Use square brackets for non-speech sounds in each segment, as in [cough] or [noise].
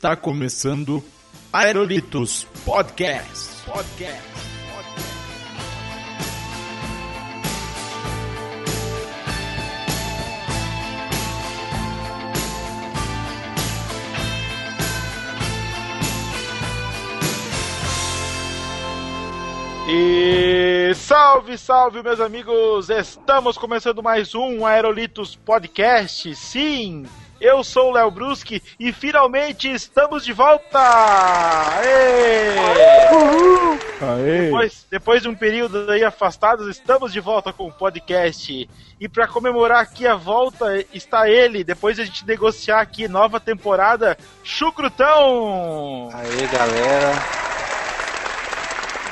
Está começando Aerolitos Podcast. Podcast. E salve, salve, meus amigos! Estamos começando mais um Aerolitos Podcast. Sim, eu sou o Léo Bruschi e finalmente estamos de volta! Aê! Aê! Depois, depois de um período aí afastados, estamos de volta com o podcast. E para comemorar aqui a volta está ele, depois de a gente negociar aqui nova temporada, Chucrutão! Aê, galera.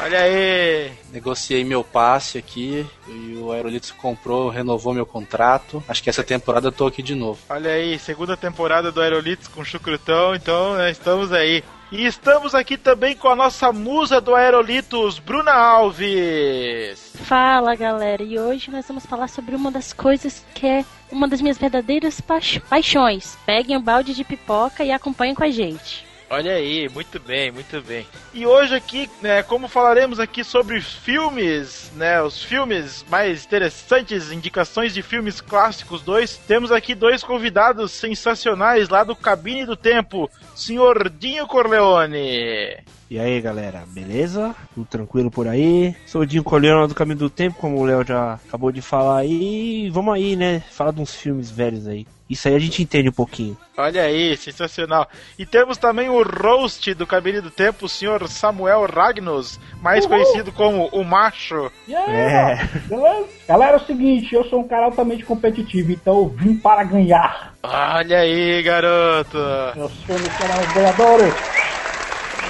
Olha aí! Negociei meu passe aqui e o Aerolitos comprou, renovou meu contrato. Acho que essa temporada eu tô aqui de novo. Olha aí, segunda temporada do Aerolitos com Chucrutão, então né, estamos aí. E estamos aqui também com a nossa musa do Aerolitos, Bruna Alves. Fala galera, e hoje nós vamos falar sobre uma das coisas que é uma das minhas verdadeiras paix- paixões. Peguem um balde de pipoca e acompanhem com a gente. Olha aí, muito bem, muito bem. E hoje aqui, né, como falaremos aqui sobre filmes, né, os filmes mais interessantes, indicações de filmes clássicos 2, temos aqui dois convidados sensacionais lá do Cabine do Tempo, senhor Dinho Corleone. E aí galera, beleza? Tudo tranquilo por aí? Sou o Dinho Corleone do Caminho do Tempo, como o Léo já acabou de falar aí. Vamos aí, né? Falar de uns filmes velhos aí. Isso aí a gente entende um pouquinho. Olha aí, sensacional. E temos também o roast do Cabine do Tempo, o senhor Samuel Ragnos, mais conhecido como o Macho. Aí, É. beleza? Galera, é o seguinte, eu sou um cara altamente competitivo, então eu vim para ganhar. Olha aí, garoto. Eu sou um dos ganhadores.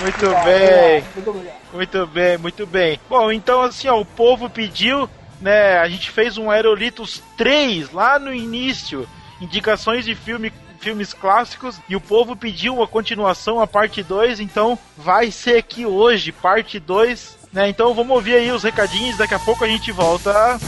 Muito bem. Muito obrigado. Muito bem, muito bem. Bom, então assim, ó, o povo pediu, né? A gente fez um Aerolitos 3 lá no início, indicações de filme, filmes clássicos, e o povo pediu a continuação, a parte 2, então vai ser aqui hoje, parte 2, né? Então vamos ouvir aí os recadinhos, daqui a pouco a gente volta.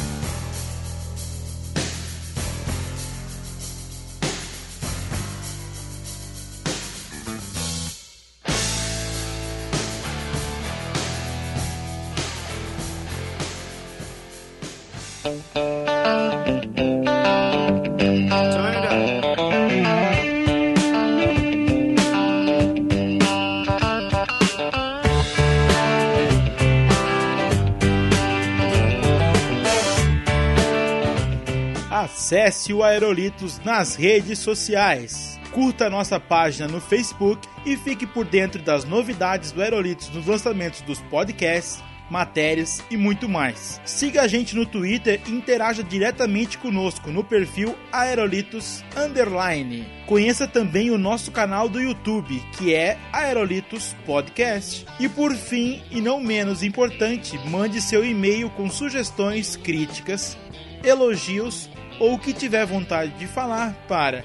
Acesse o Aerolitos nas redes sociais. Curta nossa página no Facebook e fique por dentro das novidades do Aerolitos nos lançamentos dos podcasts, matérias e muito mais. Siga a gente no Twitter e interaja diretamente conosco no perfil Aerolitos Underline. Conheça também o nosso canal do YouTube, que é Aerolitos Podcast. E por fim, e não menos importante, mande seu e-mail com sugestões, críticas, elogios ou o que tiver vontade de falar para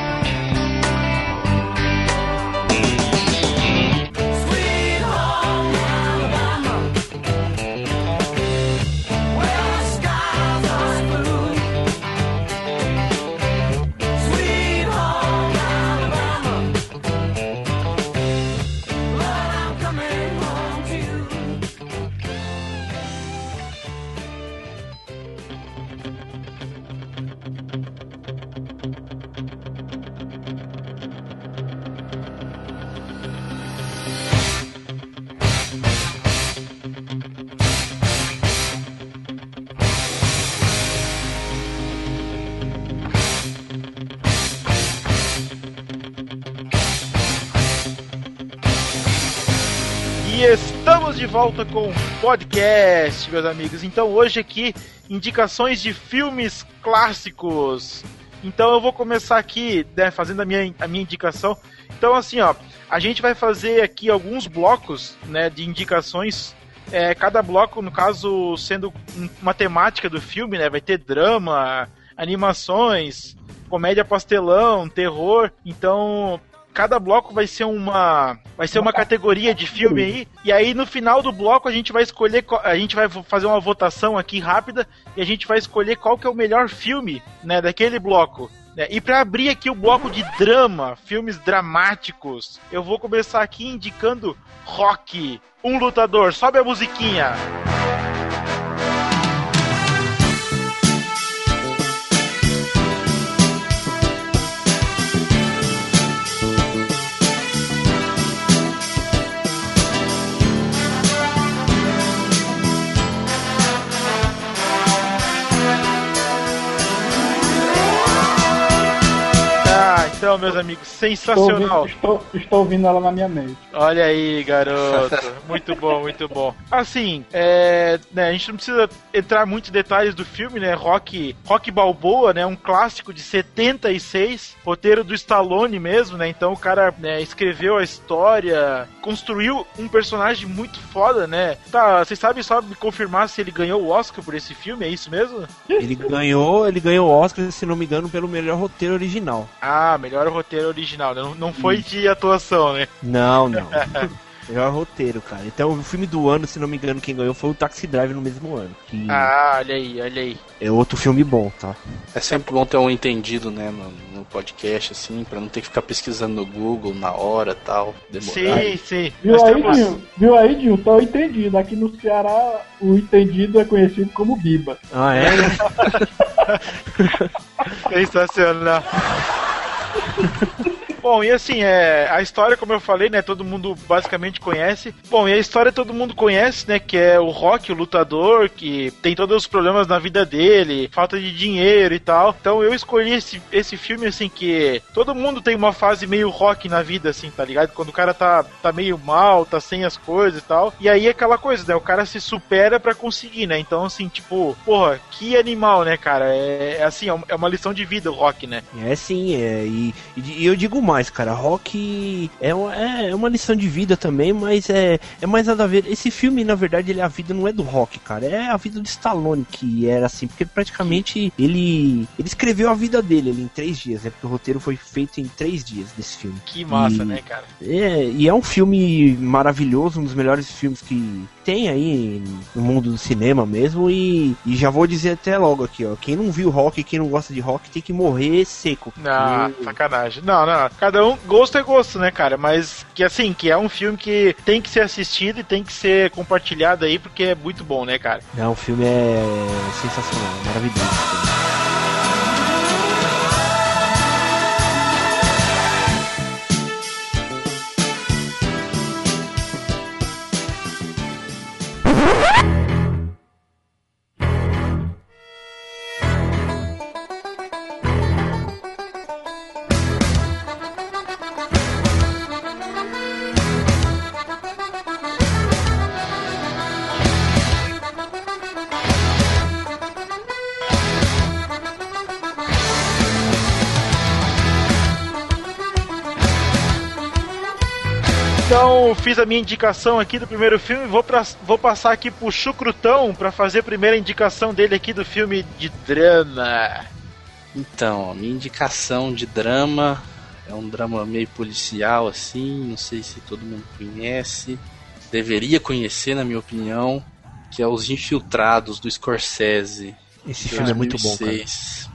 Volta com o podcast, meus amigos. Então hoje aqui indicações de filmes clássicos. Então eu vou começar aqui, né, fazendo a minha, a minha indicação. Então assim, ó, a gente vai fazer aqui alguns blocos, né, de indicações. É, cada bloco, no caso, sendo um- uma temática do filme, né, vai ter drama, animações, comédia pastelão, terror. Então cada bloco vai ser uma vai ser uma categoria de filme aí, e aí no final do bloco a gente vai escolher a gente vai fazer uma votação aqui rápida e a gente vai escolher qual que é o melhor filme, né, daquele bloco. Né? E para abrir aqui o bloco de drama, filmes dramáticos, eu vou começar aqui indicando Rock, um lutador. Sobe a musiquinha. Então, meus amigos, sensacional. Estou ouvindo, estou, estou ouvindo ela na minha mente. Olha aí, garoto. muito bom, muito bom. Assim, é, né, a gente não precisa entrar muito em detalhes do filme, né? Rock, Rock Balboa, né? Um clássico de 76, roteiro do Stallone mesmo, né? Então o cara né, escreveu a história, construiu um personagem muito foda, né? Tá, vocês sabem só me confirmar se ele ganhou o Oscar por esse filme, é isso mesmo? Ele ganhou, ele ganhou o Oscar, se não me engano, pelo melhor roteiro original. Ah, melhor roteiro original, né? Não, não foi de atuação, né? Não, não. [laughs] melhor roteiro, cara. Então, o filme do ano, se não me engano, quem ganhou foi o Taxi Drive no mesmo ano. Que Ah, olha aí, olha aí. é outro filme bom, tá? É sempre bom ter um entendido, né, no, no podcast, assim, pra não ter que ficar pesquisando no Google na hora tal. Demorar. Sim, sim. Viu Nós aí, temos- Dinho? Viu aí, Dinho? Tô entendido. Aqui no Ceará, o entendido é conhecido como Biba. Ah, é? [laughs] Sensacional. [laughs] Bom, e assim, é, a história, como eu falei, né, todo mundo basicamente conhece. Bom, e a história todo mundo conhece, né, que é o Rock, o lutador, que tem todos os problemas na vida dele, falta de dinheiro e tal. Então eu escolhi esse, esse filme, assim, que todo mundo tem uma fase meio rock na vida, assim, tá ligado? Quando o cara tá, tá meio mal, tá sem as coisas e tal. E aí é aquela coisa, né, o cara se supera pra conseguir, né? Então, assim, tipo, porra, que animal, né, cara? É, é assim, é uma lição de vida o rock, né? É sim, é. E, e eu digo mais, cara, rock é, uma- é uma lição de vida também, mas é, é mais nada a ver. Esse filme, na verdade, ele, a vida não é do rock, cara. É a vida do Stallone que era assim, porque praticamente ele, ele escreveu a vida dele ali em três dias, né? Porque o roteiro foi feito em três dias desse filme. Que massa, E- né, cara? É, e é um filme maravilhoso, um dos melhores filmes que tem aí no mundo do cinema mesmo. E, e já vou dizer até logo aqui, ó. Quem não viu rock, quem não gosta de rock, tem que morrer seco. Ah, porque- sacanagem. Não, não. Cada um, gosto é gosto, né, cara? Mas que assim, que é um filme que tem que ser assistido e tem que ser compartilhado aí, porque é muito bom, né, cara? Não, o filme é sensacional, maravilhoso. Então, fiz a minha indicação aqui do primeiro filme, vou, pra, vou passar aqui pro Chucrutão pra fazer a primeira indicação dele aqui do filme de drama. Então, a minha indicação de drama é um drama meio policial, assim, não sei se todo mundo conhece. Deveria conhecer, na minha opinião, que é Os Infiltrados, do Scorsese. Esse filme é muito bom, cara. 2006.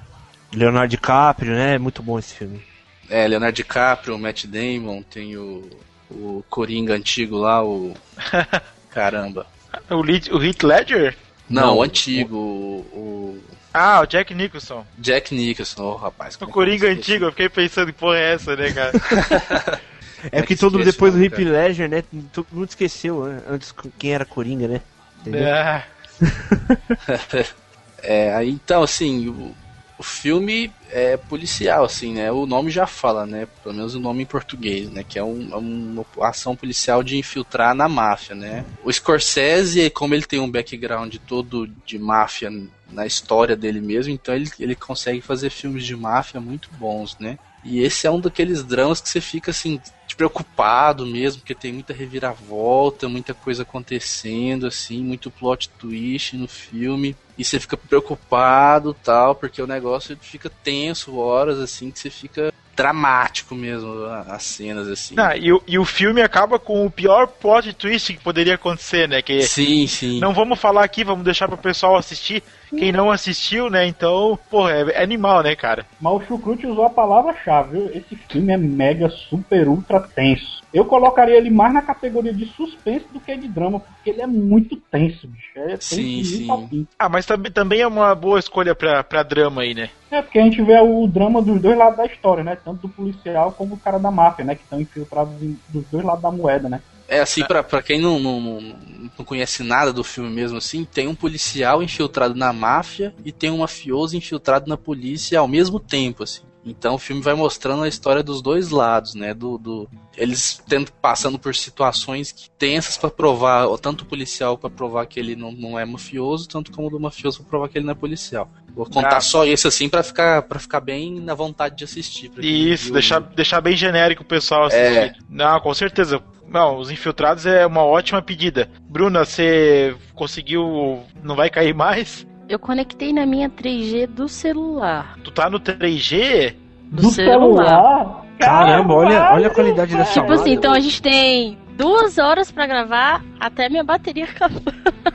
Leonardo DiCaprio, né? É muito bom esse filme. É, Leonardo DiCaprio, Matt Damon, tem o, o Coringa antigo lá, o... [laughs] Caramba. O, Lead, o Heath Ledger? Não, Não, o antigo, o, o Ah, o Jack Nicholson. Jack Nicholson, ô rapaz. O é Coringa antigo, eu fiquei pensando, que porra é essa, né, cara? [laughs] É que que todo esquece depois do Hip Ledger, né? Todo mundo esqueceu né, antes quem era Coringa, né? Entendeu? É. [laughs] É, aí, então, assim, o, o filme é policial, assim, né? O nome já fala, né? Pelo menos o nome em português, né? Que é, um, é uma ação policial de infiltrar na máfia, né? O Scorsese, como ele tem um background todo de máfia na história dele mesmo, então ele, ele consegue fazer filmes de máfia muito bons, né? E esse é um daqueles dramas que você fica assim, preocupado mesmo, porque tem muita reviravolta, muita coisa acontecendo, assim, muito plot twist no filme. E você fica preocupado tal, porque o negócio fica tenso horas, assim, que você fica dramático mesmo as cenas, assim. Não, e, o- e o filme acaba com o pior plot twist que poderia acontecer, né? Que Sim, sim. não vamos falar aqui, vamos deixar pro pessoal assistir. Quem não assistiu, né? Então, pô, é, é animal, né, cara? Mas o Chucrute usou a palavra-chave, viu? Esse filme é mega, super, ultra tenso. Eu colocaria ele mais na categoria de suspense do que de drama, porque ele é muito tenso, bicho. É tenso Sim, sim. ao fim. Ah, mas também, também é uma boa escolha pra, pra drama aí, né? É, porque a gente vê o drama dos dois lados da história, né? Tanto do policial como do cara da máfia, né? Que estão infiltrados em- dos dois lados da moeda, né? É assim, pra, pra quem não, não, não, conhece nada do filme mesmo assim, tem um policial infiltrado na máfia e tem um mafioso infiltrado na polícia ao mesmo tempo, assim. Então o filme vai mostrando a história dos dois lados, né? Do, do eles tendo, passando por situações que- tensas pra provar, ou tanto o policial pra provar que ele não, não é mafioso, tanto como do mafioso pra provar que ele não é policial. Vou contar Ah. só isso assim pra ficar para ficar bem na vontade de assistir. Isso, viu. deixar, deixar bem genérico o pessoal assistir. É. Não, com certeza. Não, os infiltrados é uma ótima pedida. Bruna, você conseguiu. Não vai cair mais? Eu conectei na minha 3G do celular. Tu tá no 3G? Do, celular. Caramba, olha, olha a qualidade da Tipo assim, então a gente tem duas horas pra gravar até minha bateria acabar.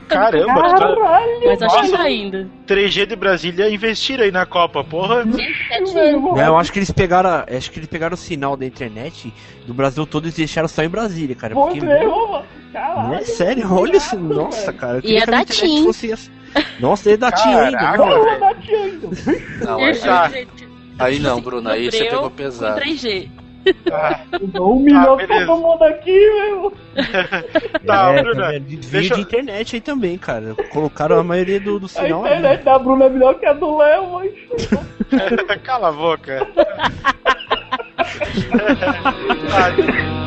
Caramba, Caralho, Mas acho que tá ainda. 3G de Brasília investiram aí na Copa, porra. Não, eu acho que eles pegaram, acho que eles pegaram o sinal da internet do Brasil todo e deixaram só em Brasília, cara. Pô, Porque, mano. Caralho. Não é sério, olha isso. Nossa, cara. eu queria é da TIM. fosse assim. Nossa, é da TIM ainda. Não. Da tia ainda. Não, aí, Tá. aí não, Bruno, aí você pegou pesado. 3G. Ah, Um milhão Ah, todo mundo aqui, meu. [laughs] tá, é, Bruna. tá deixa de internet aí também, cara. Colocaram a maioria do, do A sinal aí. internet da Bruna é melhor que a do Léo, mas. [laughs] Cala a boca. [laughs] Tá,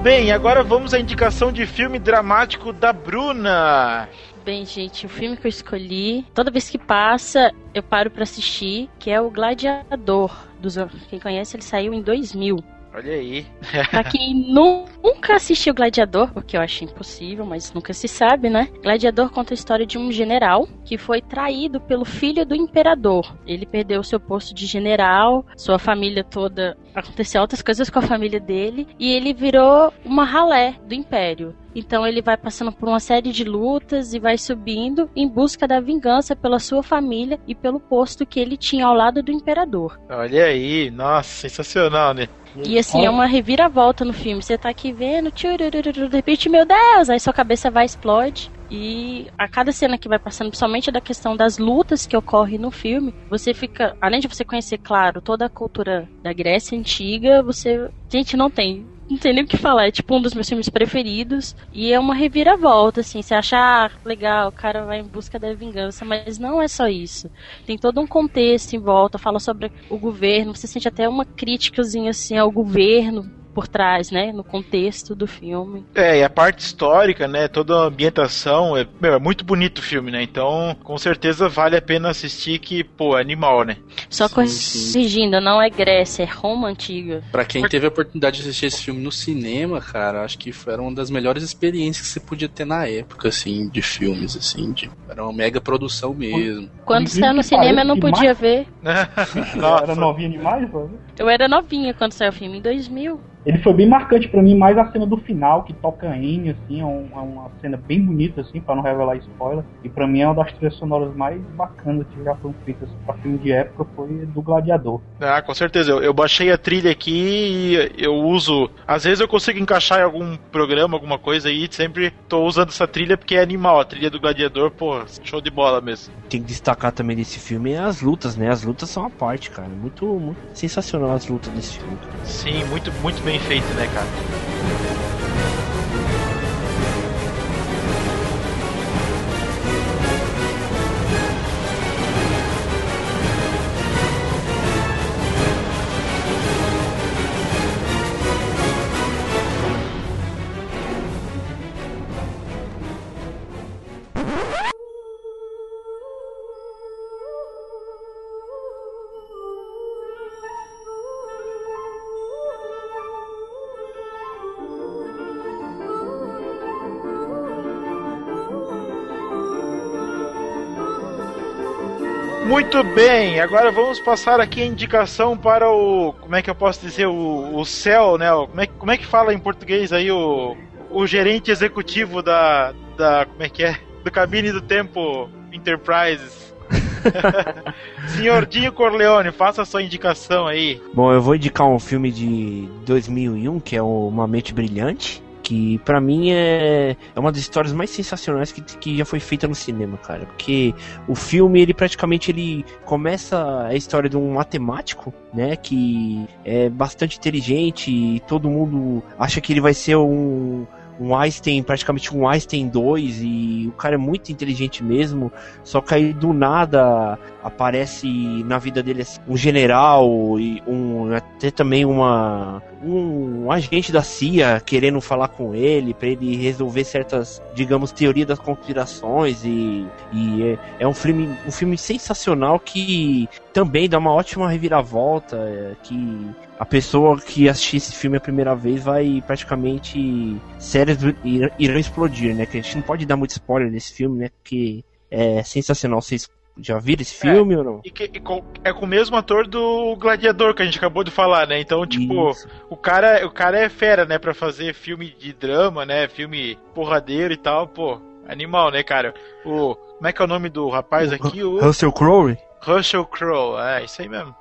bem. Agora vamos à indicação de filme dramático da Bruna. Bem, gente, o filme que eu escolhi, toda vez que passa, eu paro pra assistir, que é o Gladiador. Dos, quem conhece, ele saiu em 2000. Olha aí. [laughs] Pra quem nu- nunca assistiu Gladiador, porque eu acho impossível, mas nunca se sabe, né? Gladiador conta a história de um general que foi traído pelo filho do imperador. Ele perdeu seu posto de general, sua família toda. Aconteceu outras coisas com a família dele, e ele virou uma ralé do império. Então ele vai passando por uma série de lutas e vai subindo em busca da vingança pela sua família e pelo posto que ele tinha ao lado do imperador. Olha aí. Nossa, sensacional, né? E assim, é uma reviravolta no filme. Você tá aqui vendo, de repente, meu Deus, aí sua cabeça vai explode. E a cada cena que vai passando, principalmente da questão das lutas que ocorrem no filme, você fica, além de você conhecer, claro, toda a cultura da Grécia antiga, você, gente, não tem, não tem nem o que falar, é tipo um dos meus filmes preferidos. E é uma reviravolta, assim, você acha, ah, legal, o cara vai em busca da vingança, mas não é só isso. Tem todo um contexto em volta, fala sobre o governo, você sente até uma críticazinha, assim, ao governo por trás, né, no contexto do filme. É, e a parte histórica, né? Toda a ambientação. É, meu, é muito bonito o filme, né? Então, com certeza vale a pena assistir que, pô, é animal, né? Só Sim, corrigindo, não é Grécia, é Roma antiga. Pra quem teve a oportunidade de assistir esse filme no cinema, cara, acho que foi uma das melhores experiências que você podia ter na época, assim, de filmes, assim, de, era uma mega produção mesmo. Quando saiu no cinema eu não podia ver. [laughs] Nossa. Era novinha demais, mano. Eu era novinha quando saiu o filme, em 2000. Ele foi bem marcante pra mim, mais a cena do final, que toca N, assim, é, um- é uma cena bem bonita, assim, pra não revelar spoiler. E pra mim é uma das trilhas sonoras mais bacanas que já foram feitas pra filme de época, foi do Gladiador. Ah, com certeza. Eu, eu baixei a trilha aqui e eu uso. Às vezes eu consigo encaixar em algum programa, alguma coisa aí. Sempre tô usando essa trilha porque é animal. A trilha do Gladiador, pô, show de bola mesmo. Tem que destacar também desse filme é as lutas, né? As lutas são a parte, cara. Muito, muito sensacional as lutas desse filme. Sim, muito, muito bem feito, né, cara? Muito bem, agora vamos passar aqui a indicação para o. Como é que eu posso dizer? O, o céu, né? Como é, como é que fala em português aí o, o gerente executivo da, da. Como é que é? Do Cabine do Tempo Enterprises. [laughs] Senhor Dinho Corleone, faça a sua indicação aí. Bom, eu vou indicar um filme de 2001 que é o Uma Mente Brilhante que para mim é, é uma das histórias mais sensacionais que, que já foi feita no cinema, cara. Porque o filme, ele praticamente ele começa a história de um matemático, né, que é bastante inteligente e todo mundo acha que ele vai ser um um Einstein, praticamente um Einstein 2, e o cara é muito inteligente mesmo, só que aí do nada aparece na vida dele assim, um general e um até também uma um agente da CIA querendo falar com ele para ele resolver certas, digamos, teorias das conspirações e, e é, é, um filme um filme sensacional que também dá uma ótima reviravolta é, que a pessoa que assistir esse filme a primeira vez vai praticamente séries irão explodir, né? Que a gente não pode dar muito spoiler nesse filme, né? Porque é sensacional. Vocês já viram esse filme é, ou não? E que, e com, é com o mesmo ator do Gladiador que a gente acabou de falar, né? Então, tipo, o cara, o cara é fera, né? Pra fazer filme de drama, né? Filme porradeiro e tal, pô. Animal, né, cara? O. Como é que é o nome do rapaz aqui? O Russell Crowe? Russell Crowe, é, isso aí mesmo.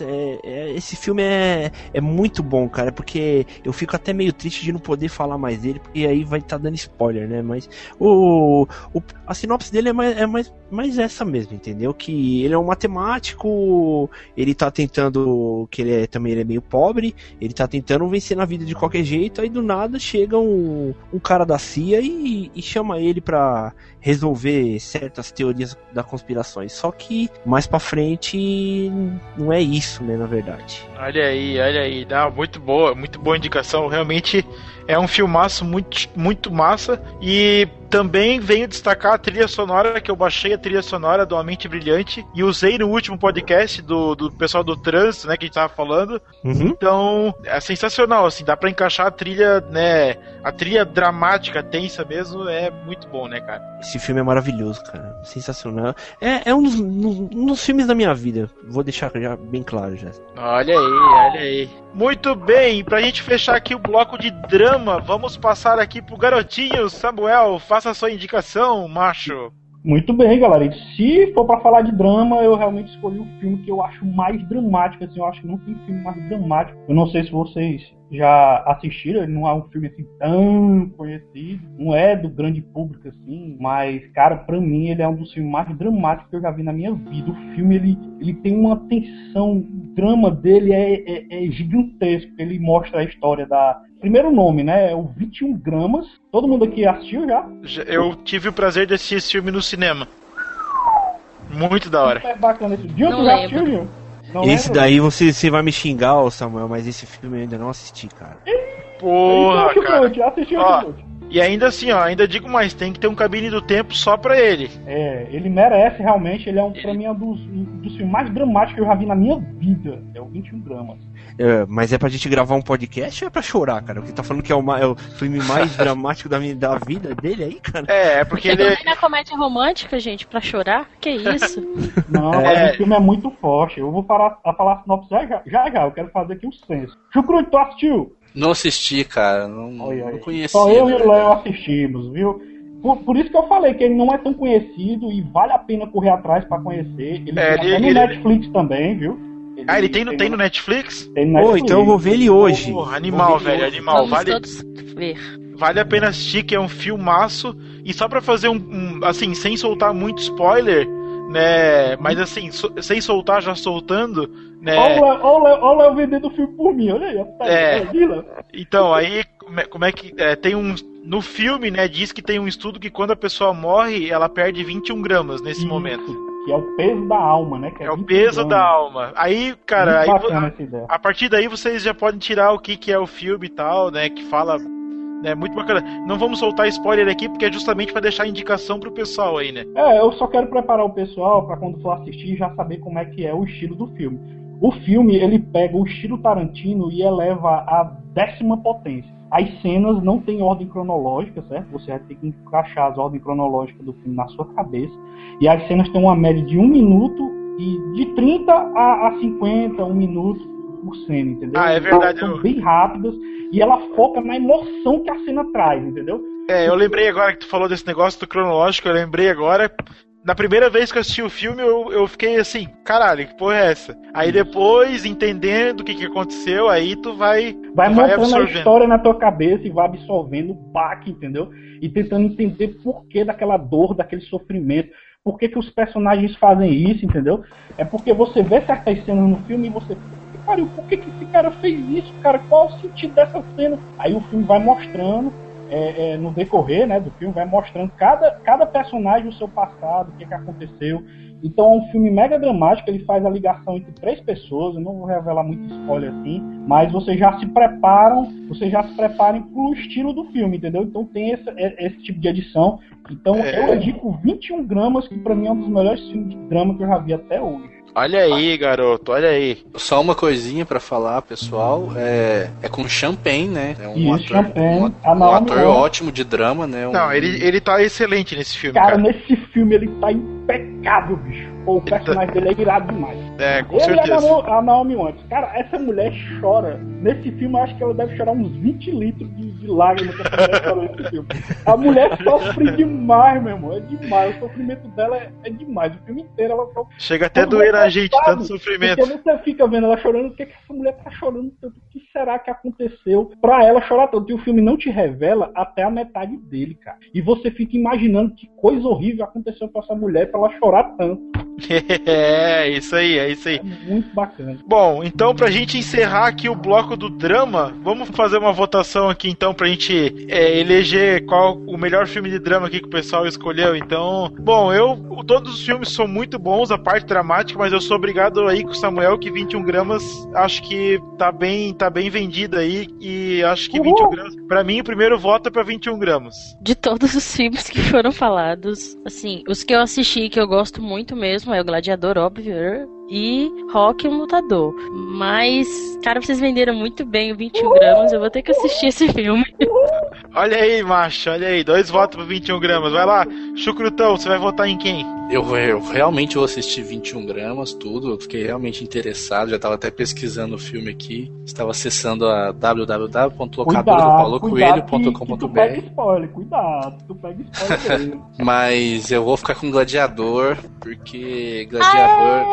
É, é, esse filme é, é muito bom, cara, porque eu fico até meio triste de não poder falar mais dele, porque aí vai estar tá dando spoiler, né? Mas o, o, a sinopse dele é mais, é mais, mais essa mesmo, entendeu? Que ele é um matemático, ele tá tentando, que ele é, também ele é meio pobre, ele tá tentando vencer na vida de qualquer jeito, aí do nada chega um, um cara da CIA e, e chama ele pra resolver certas teorias da conspirações. Só que mais para frente não é isso, né, na verdade. Olha aí, olha aí, dá muito boa, muito boa indicação. Realmente é um filmaço muito, muito massa. E também venho destacar a trilha sonora, que eu baixei a trilha sonora do A Mente Brilhante e usei no último podcast do, do pessoal do trânsito, né, que a gente tava falando. Uhum. Então, é sensacional, assim, dá pra encaixar a trilha, né, a trilha dramática, tensa mesmo, é muito bom, né, cara? Esse filme é maravilhoso, cara, sensacional. É, é um, dos, um dos filmes da minha vida, vou deixar já bem claro já. Olha aí, olha aí. Muito bem, pra gente fechar aqui o bloco de drama, vamos passar aqui pro garotinho Samuel, faça sua indicação, macho. Muito bem, galera. E se for para falar de drama, eu realmente escolhi o filme que eu acho mais dramático. Assim, eu acho que não tem filme mais dramático. Eu não sei se vocês já assistiram, ele não é um filme assim tão conhecido, não é do grande público assim, mas cara, para mim ele é um dos filmes mais dramáticos que eu já vi na minha vida. O filme ele, ele tem uma tensão, o drama dele é, é, é gigantesco. Ele mostra a história da primeiro nome, né? É o 21 gramas. Todo mundo aqui assistiu já? Eu tive o prazer de assistir esse filme no cinema. Muito da hora. É bacana esse. Gil, tu já assistiu, Gil? Não esse lembro. daí você, você vai me xingar, Samuel, mas esse filme eu ainda não assisti, cara. Porra, cara. Assistiu, Ó, e ainda assim, ó, ainda digo mais, tem que ter um cabine do tempo só pra ele. É, ele merece realmente, ele é um, pra mim, um dos, um dos filmes mais dramáticos que eu já vi na minha vida. É o 21 gramas. É, mas é pra gente gravar um podcast ou é pra chorar, cara? O que tá falando que é o, é o filme mais [laughs] dramático da, minha, da vida dele aí, cara? É, é porque ele. Também na comédia romântica, gente, pra chorar? Que isso? [laughs] Não, é... mas o filme é muito forte. Eu vou falar, a falar sinopse já, já, já, eu quero fazer aqui o um senso. Chucrute, tu assistiu? Não assisti, cara. Não, oi, oi. não conheci. Só eu e o Léo assistimos, viu? Por, por, isso que eu falei que ele não é tão conhecido e vale a pena correr atrás para conhecer. Ele é, tem ele, no ele... Netflix também, viu? Ele, ah, ele tem, no, tem no Netflix? Tem no Netflix. Oh, então eu vou ver ele hoje. Oh, animal, velho, animal. Vamos vale, todos ver. Vale a pena assistir, que é um filmaço. E só pra fazer um, um assim, sem soltar muito spoiler, né? Mas assim, so, sem soltar, já soltando, né? Olha o Léo vendendo o filme por mim, olha aí. Tá é. Então, aí, como é, que. É, tem um. No filme, né, diz que tem um estudo que quando a pessoa morre, ela perde 21 gramas nesse Isso. momento. Que é o peso da alma, né? é, é o peso gramas. da alma. Aí, cara, aí, a, a, partir daí vocês já podem tirar o que, que é o filme e tal, né? Que fala é muito bacana. Não vamos soltar spoiler aqui porque é justamente para deixar indicação pro pessoal aí, né? É, eu só quero preparar o pessoal para quando for assistir já saber como é que é o estilo do filme. O filme ele pega o estilo Tarantino e eleva a décima potência. As cenas não têm ordem cronológica, certo? Você vai ter que encaixar as ordens cronológicas do filme na sua cabeça. E as cenas têm uma média de um minuto e de 30 a, a 50, um minuto por cena, entendeu? Ah, é verdade. São eu... bem rápidas e ela foca na emoção que a cena traz, entendeu? É, eu lembrei agora que tu falou desse negócio do cronológico, eu lembrei agora. Na primeira vez que eu assisti o filme, eu, eu fiquei assim, caralho, que porra é essa? Aí depois, entendendo o que, que aconteceu, aí tu vai. Vai tu montando a história na tua cabeça e vai absorvendo o baque, entendeu? E tentando entender por que daquela dor, daquele sofrimento. Por que, que os personagens fazem isso, entendeu? É porque você vê certas cenas no filme e você pariu, por que, que esse cara fez isso, cara? Qual o sentido dessa cena? Aí o filme vai mostrando, é, é, no decorrer né, do filme, vai mostrando cada, cada personagem o seu passado, o que, que aconteceu. Então é um filme mega dramático, ele faz a ligação entre três pessoas, eu não vou revelar muito spoiler assim, mas vocês já se preparam, vocês já se preparem pro estilo do filme, entendeu? Então tem esse, esse tipo de edição. Então É. eu indico 21 gramas, que pra mim é um dos melhores filmes de drama que eu já vi até hoje. Olha aí, garoto, olha aí. Só uma coisinha pra falar, pessoal. É, é com Champagne, né? É um Isso, ator, Champagne. um, A um ator ótimo de drama, né? Um- Não, ele, ele tá excelente nesse filme, Cara, cara. nesse filme ele tá impecável, bicho. Pô, o personagem dele é irado demais. É, com Ele a certeza. Naomi- a Naomi Watts. Cara, essa mulher chora. Nesse filme, eu acho que ela deve chorar uns 20 litros de, de lágrimas que essa mulher chorou nesse filme. A mulher sofre demais, meu irmão. É demais. O sofrimento dela é, é demais. O filme inteiro ela sofre. Chega até a doer mundo na gente, sabe, tanto sofrimento. Porque você fica vendo ela chorando, o que, que essa mulher tá chorando tanto? O que será que aconteceu pra ela chorar tanto? E o filme não te revela até a metade dele, cara. E você fica imaginando que coisa horrível aconteceu com essa mulher pra ela chorar tanto. [laughs] é, isso aí, é isso aí. É muito bacana. Bom, então pra gente encerrar aqui o bloco do drama, vamos fazer uma votação aqui então pra gente é, eleger qual o melhor filme de drama aqui que o pessoal escolheu. Então, bom, eu todos os filmes são muito bons, a parte dramática, mas eu sou obrigado aí com o Samuel que 21 gramas acho que tá bem, tá bem vendido aí e acho que 21 gramas, pra mim o primeiro voto é pra 21 gramas. De todos os filmes que foram falados, assim, os que eu assisti que eu gosto muito mesmo é o Gladiador, óbvio, e Rock o Lutador. Mas, cara, vocês venderam muito bem o 21 gramas, eu vou ter que assistir esse filme. Olha aí, macho, olha aí, dois votos pra 21 gramas. Vai lá, Chucrutão, você vai votar em quem? Eu, eu realmente vou assistir 21 gramas, tudo. Eu fiquei realmente interessado, já estava até pesquisando o filme aqui. Estava acessando a www.locadorapaulocoelho.com.br. Tu pega spoiler, cuidado, tu pega spoiler. [laughs] Mas eu vou ficar com Gladiador, porque Gladiador,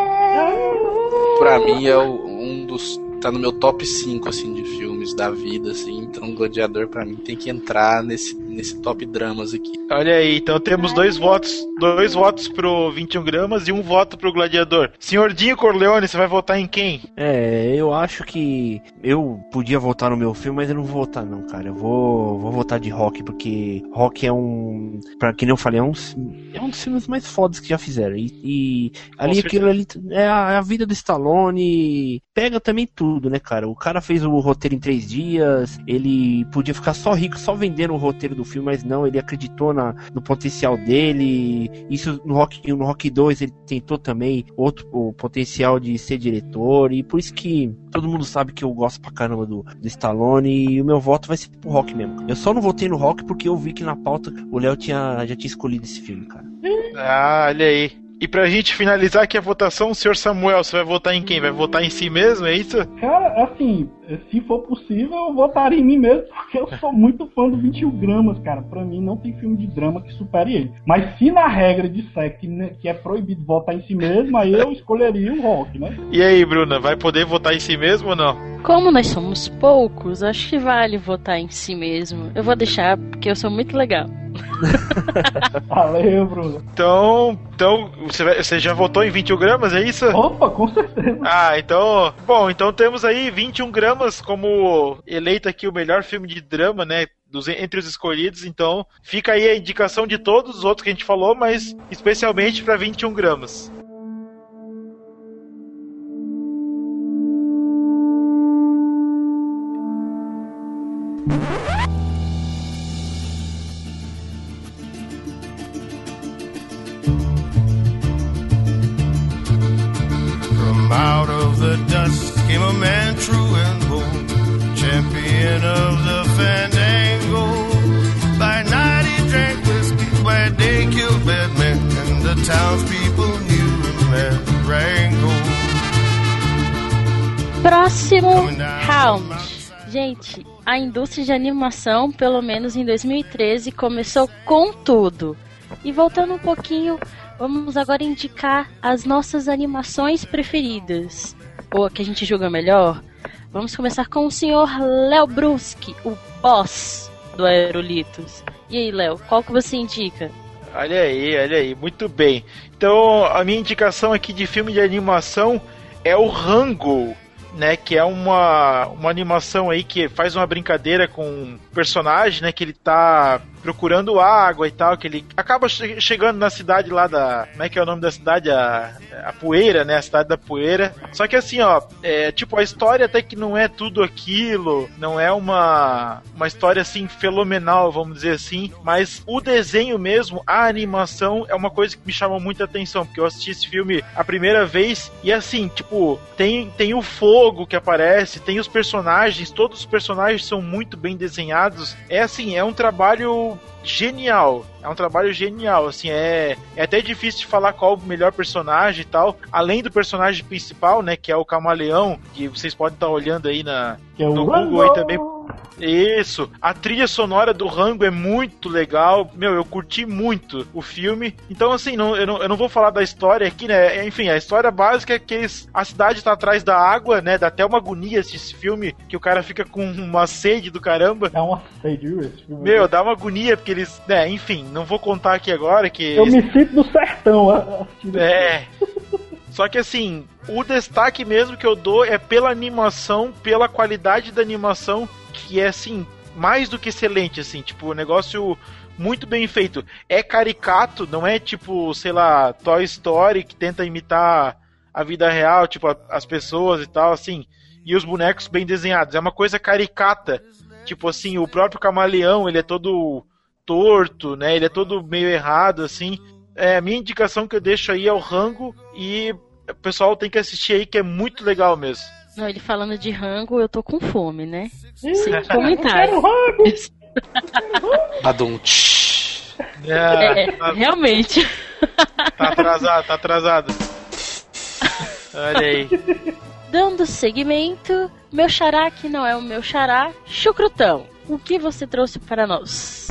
pra mim, é um dos. Tá no meu top 5 assim, de filmes da vida, assim. Então, Gladiador, pra mim, tem que entrar nesse, nesse top dramas aqui. Olha aí, então temos dois votos, dois votos pro 21 gramas e um voto pro Gladiador. Senhor Dinho Corleone, você vai votar em quem? É, eu acho que eu podia votar no meu filme, mas eu não vou votar não, cara. Eu vou, vou votar de Rock, porque Rock é um, pra quem não falei, é um, é um dos filmes mais fodas que já fizeram. E, e ali aquilo ali é a, é a vida do Stallone, pega também tudo, né, cara? O cara fez o roteiro em três dias, ele podia ficar só rico, só vendendo o roteiro do filme, mas não, ele acreditou na, no potencial dele. Isso no Rock, no Rock 2 ele tentou também outro o potencial de ser diretor, e por isso que todo mundo sabe que eu gosto pra caramba do, do Stallone, e o meu voto vai ser pro Rock mesmo. Eu só não votei no Rock porque eu vi que na pauta o Léo tinha, já tinha escolhido esse filme, cara. Ah, olha aí. E pra gente finalizar aqui a votação, o senhor Samuel, você vai votar em quem? Vai votar em si mesmo, é isso? Cara, assim, se for possível, eu votaria em mim mesmo, [laughs] porque eu sou muito fã do 21 gramas, cara. Pra mim, não tem filme de drama que supere ele. Mas se na regra disser que, né, que é proibido votar em si mesmo, aí eu escolheria o rock, né? E aí, Bruna, vai poder votar em si mesmo ou não? Como nós somos poucos, acho que vale votar em si mesmo. Eu vou deixar porque eu sou muito legal. [laughs] Valeu, Bruno. Então, então você, você já votou em 21 gramas, é isso? Opa, com certeza. Ah, então. Bom, então temos aí 21 gramas como eleito aqui o melhor filme de drama, né? Dos, entre os escolhidos, então fica aí a indicação de todos os outros que a gente falou, mas especialmente para 21 gramas. Out of the dust came a man true and bold, champion of the fandango. By night he drank whiskey, by day killed bad men, and the townspeople knew him as Rain. Próximo round. Gente, a indústria de animação, pelo menos em 2013, começou com tudo. E voltando um pouquinho, vamos agora indicar as nossas animações preferidas. Ou a que a gente julga melhor. Vamos começar com o senhor Léo Bruschi, o boss do Aerolitos. E aí, Léo, qual que você indica? Olha aí, olha aí, muito bem. Então, a minha indicação aqui de filme de animação é o Rango, né, que é uma, uma animação aí que faz uma brincadeira com um personagem, né, que ele tá procurando água e tal, que ele acaba che chegando na cidade lá da. Como é que é o nome da cidade? A, a Poeira, né? A cidade da Poeira. Só que assim, ó, é, tipo, a história até que não é tudo aquilo, não é uma, uma história assim fenomenal, vamos dizer assim, mas o desenho mesmo, a animação, é uma coisa que me chamou muita atenção, porque eu assisti esse filme a primeira vez e assim, tipo, tem, tem o fogo que aparece, tem os personagens, todos os personagens são muito bem desenhados. É assim, é um trabalho genial. É um trabalho genial, assim, é, é até difícil de falar qual o melhor personagem e tal. Além do personagem principal, né, que é o Camaleão, que vocês podem estar olhando aí na, Que é no Google aí também. Isso. A trilha sonora do Rango é muito legal. Meu, eu curti muito o filme. Então, assim, não, eu, não, eu não vou falar da história aqui, né? Enfim, a história básica é que eles, a cidade tá atrás da água, né? Dá até uma agonia esse filme, que o cara fica com uma sede do caramba. É uma sede, esse filme. Meu, dá uma agonia, porque eles. Né, enfim, não vou contar aqui agora que. Eu me sinto no sertão a- assistindo esse É. [laughs] Só que assim, o destaque mesmo que eu dou é pela animação, pela qualidade da animação, que é assim, mais do que excelente, assim, tipo, um negócio muito bem feito. É caricato, não é tipo, sei lá, Toy Story que tenta imitar a vida real, tipo, a- as pessoas e tal, assim, e os bonecos bem desenhados. É uma coisa caricata. Tipo assim, o próprio camaleão, ele é todo torto, né? Ele é todo meio errado, assim. É, a minha indicação que eu deixo aí é o Rango e o pessoal tem que assistir aí que é muito legal mesmo. Não, ele falando de rango, eu tô com fome, né? Ih, Sem eu quero comentário. rango! [laughs] Adum. É, tá, realmente. tá atrasado, tá atrasado. Olha aí. Dando seguimento, meu xará que não é o meu xará, chucrutão. O que você trouxe para nós?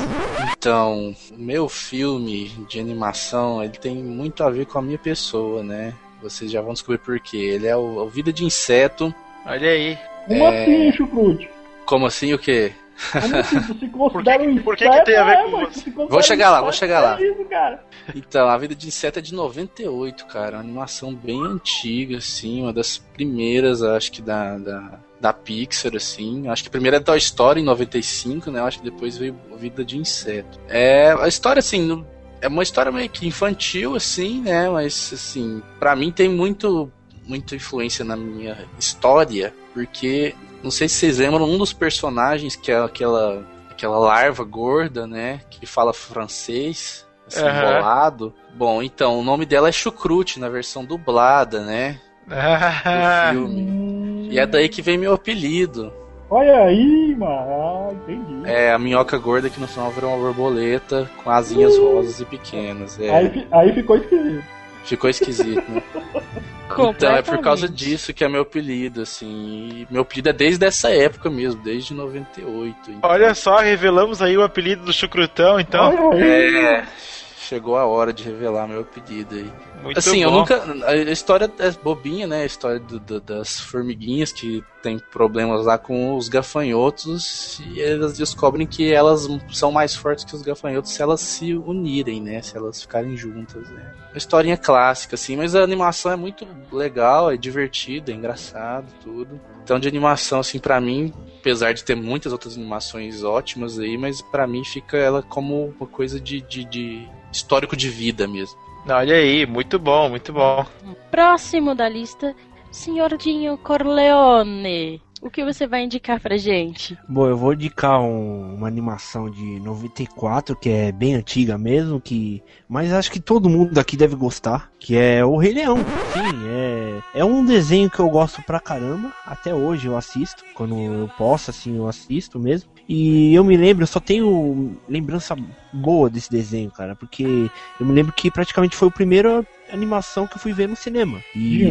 Então, meu filme de animação, ele tem muito a ver com a minha pessoa, né? Vocês já vão descobrir por quê. Ele é o, o Vida de Inseto. Olha aí. Como É. assim, Chucrute? Como assim o quê? Como assim? Tu se [laughs] considera um por que que tem a ver com É, se considera Vou chegar lá, vou inseto, chegar lá. é isso, cara. Então, A Vida de Inseto é de 98, cara. Uma animação bem antiga, assim. Uma das primeiras, acho que, da, da, da Pixar, assim. Acho que a primeira é Toy Story, em 95, né? Acho que depois veio A Vida de Inseto. É, a história, assim, não- é uma história meio que infantil, assim, né? Mas, assim, pra mim tem muito, muita influência na minha história, porque, não sei se vocês lembram, um dos personagens, que é aquela, aquela larva gorda, né? Que fala francês, assim, enrolado. Bom, então, o nome dela é Chucrute, na versão dublada, né? Ah, [laughs] Do filme. E é daí que vem meu apelido. Olha aí, mano. Entendi. É a minhoca gorda que no final virou uma borboleta com asinhas rosas e pequenas. É, Aí, aí ficou esquisito. ficou esquisito, né? [laughs] Então é por causa disso que é meu apelido, assim. E meu apelido é desde essa época mesmo, desde 98. então- olha só, revelamos aí o apelido do Chucrutão, então. É, chegou a hora de revelar meu apelido aí. Muito assim, eu bom. nunca. A história é bobinha, né? A história do- do- das formiguinhas que tem problemas lá com os gafanhotos e elas descobrem que elas são mais fortes que os gafanhotos se elas se unirem, né? Se elas ficarem juntas, né? Uma historinha clássica, assim, mas a animação é muito legal, é divertida, é engraçado, tudo. Então, de animação, assim, pra mim, apesar de ter muitas outras animações ótimas aí, mas pra mim fica ela como uma coisa de, de, de histórico de vida mesmo. Olha aí, muito bom, muito bom. Próximo da lista, Senhordinho Corleone. O que você vai indicar pra gente? Bom, eu vou indicar um- uma animação de 94, que é bem antiga mesmo, que mas acho que todo mundo daqui deve gostar, que é o Rei Leão. Sim, é, é um desenho que eu gosto pra caramba, até hoje eu assisto, quando eu posso, assim, eu assisto mesmo. E eu me lembro, eu só tenho lembrança boa desse desenho, cara, porque eu me lembro que praticamente foi a primeira animação que eu fui ver no cinema. E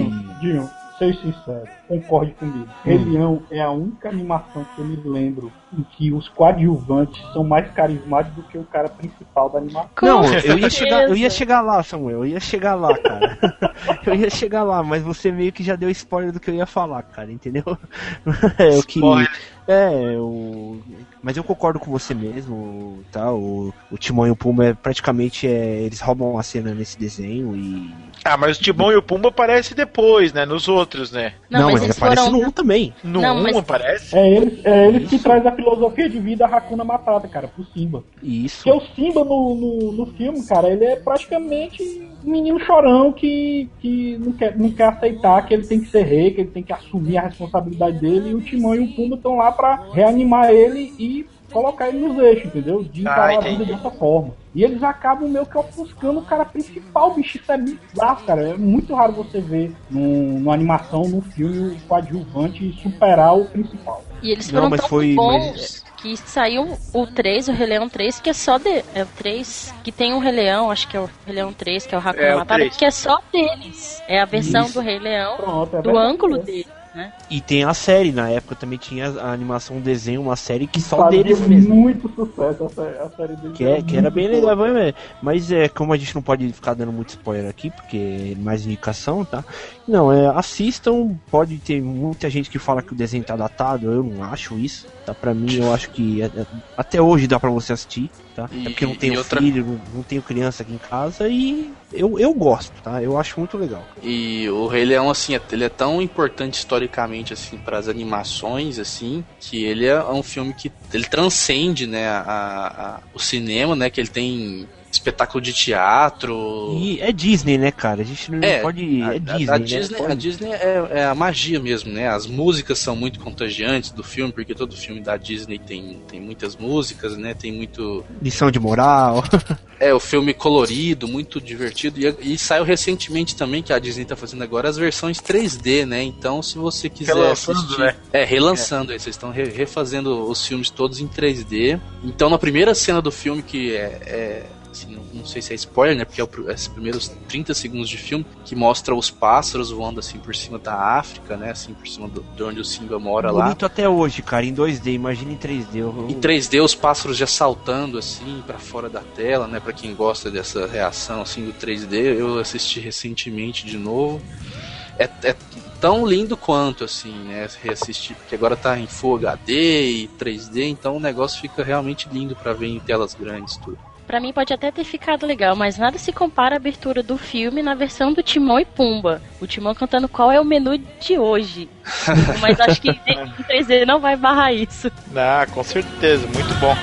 seja sincero, concorde comigo. Leão é a única animação que eu me lembro em que os coadjuvantes são mais carismáticos do que o cara principal da animação. Não, eu ia, chegar, eu ia chegar lá, Samuel. Eu ia chegar lá, cara. [laughs] eu ia chegar lá, mas você meio que já deu spoiler do que eu ia falar, cara, entendeu? [laughs] é o que. Spoiler. É, o. Mas eu concordo com você mesmo, tá? O, o Timão e o Pumba é praticamente é, eles roubam a cena nesse desenho e. Ah, mas o Timão e o Pumba aparece depois, né? Nos outros, né? Não, mas, ele eles aparece foram- no 1 também. No Não, 1 mas- aparece? É eles, é eles que traz a filosofia de vida Hakuna Matata, cara, pro Simba. Isso. Porque o Simba no, no, no filme, cara, ele é praticamente menino chorão que, que não, quer, não quer aceitar que ele tem que ser rei, que ele tem que assumir a responsabilidade dele, e o Timão e o Pumba estão lá pra reanimar ele e colocar ele nos eixos, entendeu? De Ah, encarar a vida dessa forma. E eles acabam meio que ofuscando o cara principal, bicho. Isso é bizarro, cara. É muito raro você ver num, numa animação, num filme, o coadjuvante superar o principal. E eles Não, foram mas tão foi- bons que saiu o 3, o Rei Leão 3, que é só de. É o 3, que tem o Rei Leão, acho que é o Rei Leão 3, que é o Hakuna É, Matata, 3. que é só deles. É a versão Isso. do Rei Leão, Pronto, é do ângulo dele. Né? E tem a série, na época também tinha a animação, um desenho, uma série que só Fazia deles mesmo. muito sucesso a série, a série dele. Que, é, que era bem legal, mas- mas é como a gente não pode ficar dando muito spoiler aqui, porque é mais indicação, tá? Não, é, assistam, pode ter muita gente que fala que o desenho tá datado, eu não acho isso, tá? Pra mim, eu acho que é- é- até hoje dá pra você assistir, tá? E- é porque eu não tenho outra- filho, não, não tenho criança aqui em casa e eu, eu gosto, tá? Eu acho muito legal. E o Rei Leão, assim, é- ele é tão importante historicamente, assim, para as animações, assim, que ele é um filme que ele transcende, né, a, a- o cinema, né, que ele tem espetáculo de teatro. E é Disney, né, cara? A gente não É, pode. A, É a- Disney, a né? Disney, Pode- a Disney é, é a magia mesmo, né? As músicas são muito contagiantes do filme, porque todo filme da Disney tem, tem muitas músicas, né? Tem muito. Lição de moral. [laughs] É, o filme colorido, muito divertido. E, e saiu recentemente também, que a Disney tá fazendo agora, as versões 3D, né? Então, se você quiser Relançando, assistir. né? É, relançando, aí, vocês estão re- refazendo os filmes todos em 3D. Então, na primeira cena do filme, que é. Assim, não, não sei se é spoiler, né? Porque é o pr- esses primeiros 30 segundos de filme que mostra os pássaros voando assim por cima da África, né? Assim, por cima do, de onde o Simba mora lá. Bonito até hoje, cara, em 2D, imagina em 3D. eu- Em 3D os pássaros já saltando assim pra fora da tela, né? Para quem gosta dessa reação assim do 3D, eu assisti recentemente de novo. É, é tão lindo quanto assim, né? Reassistir, porque agora tá em Full HD e 3D, então o negócio fica realmente lindo pra ver em telas grandes tudo. Pra mim pode até ter ficado legal, mas nada se compara à abertura do filme na versão do Timão e Pumba. O Timão cantando qual é o menu de hoje. [laughs] mas acho que em 3D não vai barrar isso. Ah, com certeza, muito bom.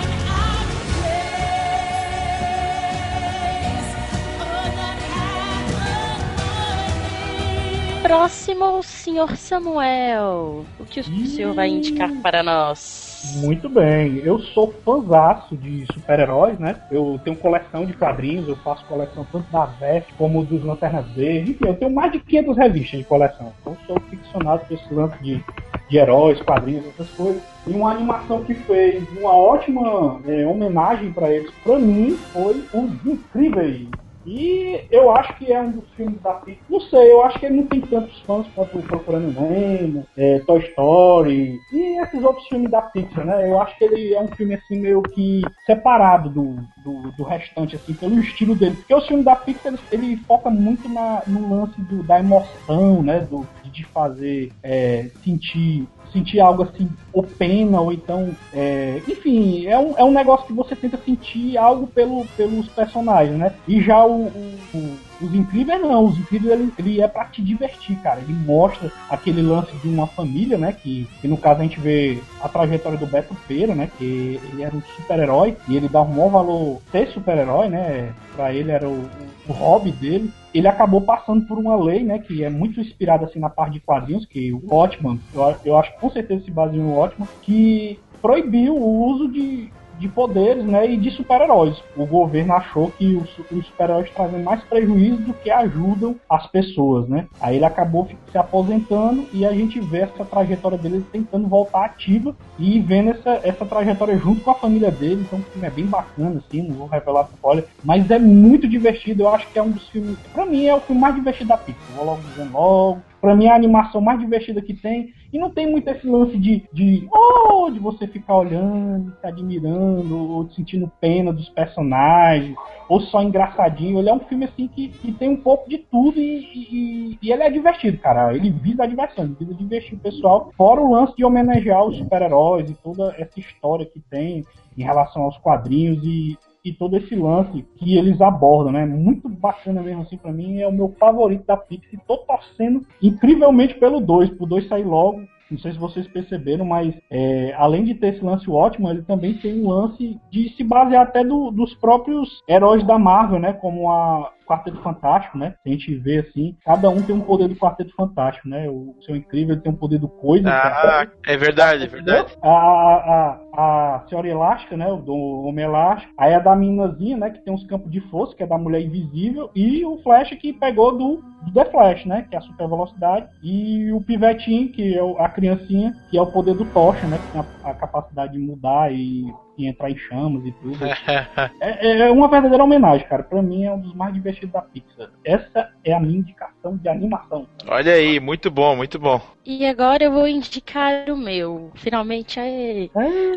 Próximo, senhor Samuel. O que o senhor vai indicar para nós? Muito bem, eu sou fãzaço de super-heróis, né? Eu tenho coleção de quadrinhos, eu faço coleção tanto da Veste como dos Lanternas Verdes, enfim, eu tenho mais de 500 revistas de coleção. Então sou ficcionado por esse lance de, de heróis, quadrinhos, essas coisas. E uma animação que fez uma ótima é, homenagem para eles, pra mim, foi Os Incríveis. E eu acho que é um dos filmes da Pixar. Não sei, eu acho que ele não tem tantos fãs quanto Procurando Nemo, é, Toy Story e esses outros filmes da Pixar, né? Eu acho que ele é um filme assim meio que separado do, do, do restante, assim, pelo estilo dele. Porque o filme da Pixar ele, ele foca muito na, no lance do, da emoção, né? Do, de fazer é, sentir sentir algo assim, ou pena, ou então. é, enfim, é um, é um negócio que você tenta sentir algo pelo, pelos personagens, né? E já o, o- o- os incríveis não, os incríveis ele, ele é pra te divertir, cara. Ele mostra aquele lance de uma família, né? Que, que no caso a gente vê a trajetória do Beto Feira, né? Que ele era um super-herói e ele dá um maior valor ser super-herói, né? Pra ele era o, o hobby dele ele acabou passando por uma lei, né, que é muito inspirada assim na parte de quadrinhos, que o Watchman, eu, eu acho com certeza se baseia no Watchman, que proibiu o uso de, de poderes, né, e de super-heróis. O governo achou que os, os super-heróis trazem mais prejuízo do que ajudam as pessoas, né. Aí ele acabou se aposentando e a gente vê essa trajetória dele tentando voltar ativa e vendo essa, essa trajetória junto com a família dele. Então é bem bacana, assim, não vou revelar spoiler, mas é muito divertido. Eu acho que é um dos filmes, pra mim, é o filme mais divertido da Pixar. Vou logo dizendo logo. Pra mim é a animação mais divertida que tem. E não tem muito esse lance de, de, oh, de você ficar olhando, se admirando, ou sentindo pena dos personagens, ou só engraçadinho. Ele é um filme assim que, que tem um pouco de tudo e, e, e ele é divertido, cara. Ele visa a diversão, ele visa divertir o pessoal. Fora o lance de homenagear os super-heróis e toda essa história que tem em relação aos quadrinhos e, e todo esse lance que eles abordam, né? Muito bacana mesmo assim para mim, é o meu favorito da Pixar. Tô torcendo incrivelmente pelo 2, pro 2 sair logo. Não sei se vocês perceberam, mas é, além de ter esse lance ótimo, ele também tem um lance de se basear até do, dos próprios heróis da Marvel, né? Como a, Quarteto Fantástico, né? A gente vê assim, cada um tem um poder do Quarteto Fantástico, né? O seu incrível tem um poder do coisa. Ah, é verdade, é verdade. A, a, a, a senhora elástica, né? O do Homem Elástico. Aí a da meninazinha, né? Que tem uns campos de força, que é da mulher invisível. E o Flash que pegou do, do The Flash, né? Que é a super velocidade. E o Pivetinho, que é a criancinha, que é o poder do Tocha, né? Que tem a, a capacidade de mudar e entrar em chamas e tudo. [laughs] é, é, uma verdadeira homenagem, cara. Pra mim é um dos mais divertidos da Pixar. Essa é a minha indicação de animação. Olha aí, muito bom, muito bom. E agora eu vou indicar o meu. Finalmente é. é.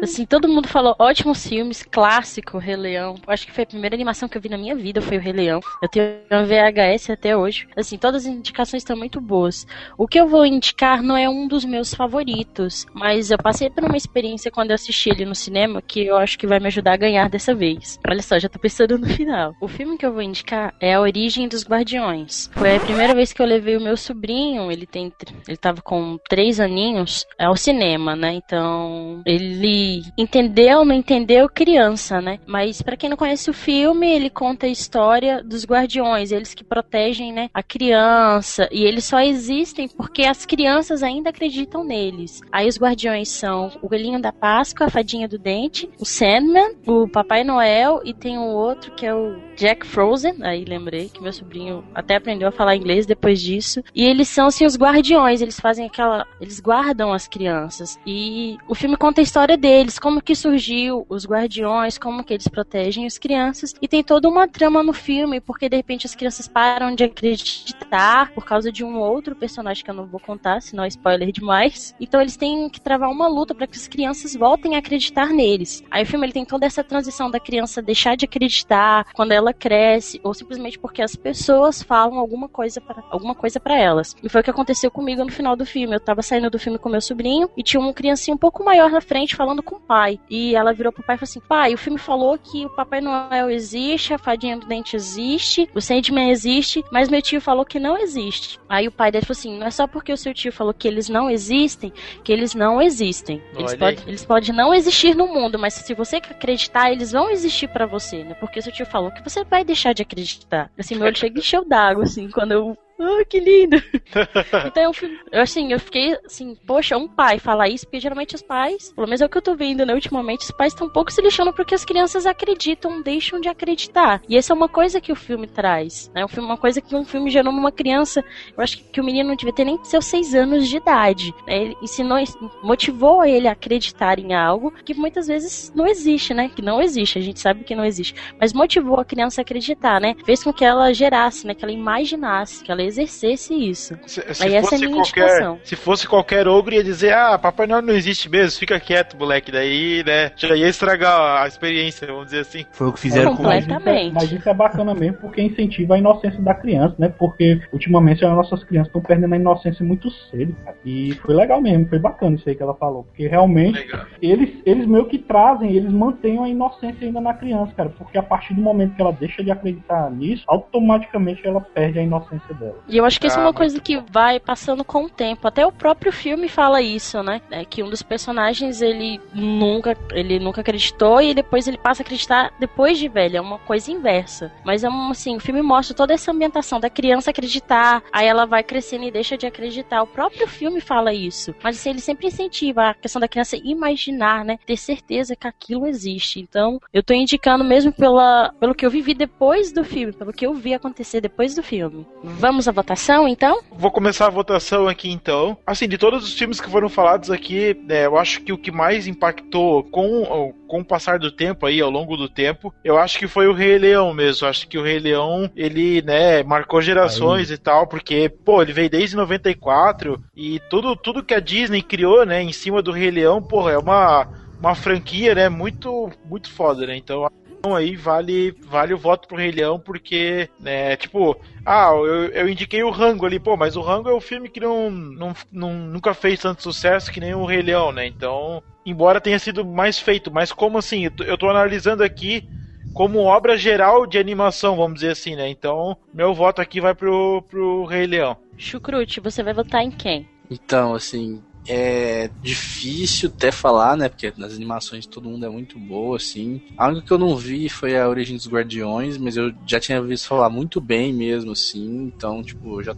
Assim, todo mundo falou ótimos filmes, clássico, Rei Leão. Acho que foi a primeira animação que eu vi na minha vida, foi o Rei Leão. Eu tenho um VHS até hoje. Assim, todas as indicações estão muito boas. O que eu vou indicar não é um dos meus favoritos, mas eu passei por uma experiência quando eu assisti ele no cinema que eu acho que vai me ajudar a ganhar dessa vez. Olha só, já tô pensando no final. O filme que eu vou indicar é A Origem dos Guardiões. Foi a primeira vez que eu levei o meu sobrinho, ele tem ele tava com três aninhos, ao cinema, né? Então, ele entendeu, não entendeu criança, né? Mas para quem não conhece o filme, ele conta a história dos guardiões, eles que protegem, né, a criança, e eles só existem porque as crianças ainda acreditam neles. Aí os guardiões são o Coelhinho da Páscoa, a Fadinha do Dente, o Sandman, o Papai Noel e tem um outro que é o Jack Frozen. Aí lembrei que meu sobrinho até aprendeu a falar inglês depois disso. E eles são assim os guardiões, eles fazem aquela, eles guardam as crianças. E o filme conta a história deles, como que surgiu os guardiões, como que eles protegem as crianças e tem toda uma trama no filme, porque de repente as crianças param de acreditar por causa de um outro personagem que eu não vou contar, senão é spoiler demais. Então eles têm que travar uma luta para que as crianças voltem a acreditar neles. Aí o filme ele tem toda essa transição da criança deixar de acreditar quando ela cresce, ou simplesmente porque as pessoas falam alguma coisa para alguma coisa para elas. E foi o que aconteceu comigo no final do filme. Eu tava saindo do filme com meu sobrinho e tinha uma criancinha um pouco maior na frente falando com o pai. E ela virou pro pai e falou assim: "Pai, o filme falou que o Papai Noel existe, a fadinha do dente existe, o Sandman existe, mas meu tio falou que não existe". Aí o pai dele falou assim: "Não é só porque o seu tio falou que eles não existem, que eles não existem. Eles, pode, eles podem não existir no mundo, mas se você acreditar, eles vão existir para você, né? Porque seu tio falou que você vai deixar de acreditar. Assim, meu olho chega e encheu d'água, assim, quando eu ah, que lindo! [laughs] então eu, eu, assim, eu fiquei assim, poxa, um pai falar isso, porque geralmente os pais, pelo menos é o que eu tô vendo, né, ultimamente, os pais estão um pouco se lixando porque as crianças acreditam, deixam de acreditar. E essa é uma coisa que o filme traz, né? Um filme, uma coisa que um filme gerou numa criança, eu acho que, que o menino não devia ter nem seus seis anos de idade. Né? Ele ensinou, motivou ele a acreditar em algo que muitas vezes não existe, né? Que não existe, a gente sabe que não existe. Mas motivou a criança a acreditar, né? Fez com que ela gerasse, né? Que ela imaginasse, que ela exercesse isso. Se, se Aí essa é a minha qualquer, indicação. Se fosse qualquer ogro, ia dizer, ah, Papai Noel não existe mesmo, fica quieto, moleque. Daí, né, já ia estragar a experiência, vamos dizer assim. Foi o que fizeram com Mas, mas isso é bacana mesmo, porque incentiva a inocência da criança, né? Porque ultimamente as nossas crianças estão perdendo a inocência muito cedo, cara. E foi legal mesmo, foi bacana isso aí que ela falou. Porque realmente eles, eles meio que trazem, eles mantêm a inocência ainda na criança, cara. Porque a partir do momento que ela deixa de acreditar nisso, automaticamente ela perde a inocência dela. E eu acho que isso é uma coisa que vai passando com o tempo. Até o próprio filme fala isso, né? É que um dos personagens ele nunca, ele nunca acreditou e depois ele passa a acreditar depois de velho. É uma coisa inversa. Mas é um, assim, o filme mostra toda essa ambientação da criança acreditar, aí ela vai crescendo e deixa de acreditar. O próprio filme fala isso. Mas assim, ele sempre incentiva a questão da criança imaginar, né? Ter certeza que aquilo existe. Então, eu tô indicando mesmo pela, pelo que eu vivi depois do filme, pelo que eu vi acontecer depois do filme. Vamos Vamos à votação, então? Vou começar a votação aqui então. Assim, de todos os filmes que foram falados aqui, né, eu acho que o que mais impactou com, com o passar do tempo aí, ao longo do tempo, eu acho que foi o Rei Leão mesmo. Eu acho que o Rei Leão, ele, né, marcou gerações aí. e tal, porque, pô, ele veio desde 94 e tudo, tudo que a Disney criou, né, em cima do Rei Leão, porra, é uma, uma franquia, né, muito, muito foda, né? Então então, aí vale vale o voto pro Rei Leão, porque, né, tipo, ah, eu, eu indiquei o Rango ali, pô, mas o Rango é um filme que não, não, não, nunca fez tanto sucesso que nem o Rei Leão, né? Então, embora tenha sido mais feito, mas como assim, eu tô analisando aqui como obra geral de animação, vamos dizer assim, né? Então, meu voto aqui vai pro, pro Rei Leão. Chucrute, você vai votar em quem? Então, assim, é difícil até falar, né? Porque nas animações todo mundo é muito boa, assim. A única que eu não vi foi a Origem dos Guardiões, mas eu já tinha visto falar muito bem mesmo, assim. Então, tipo, já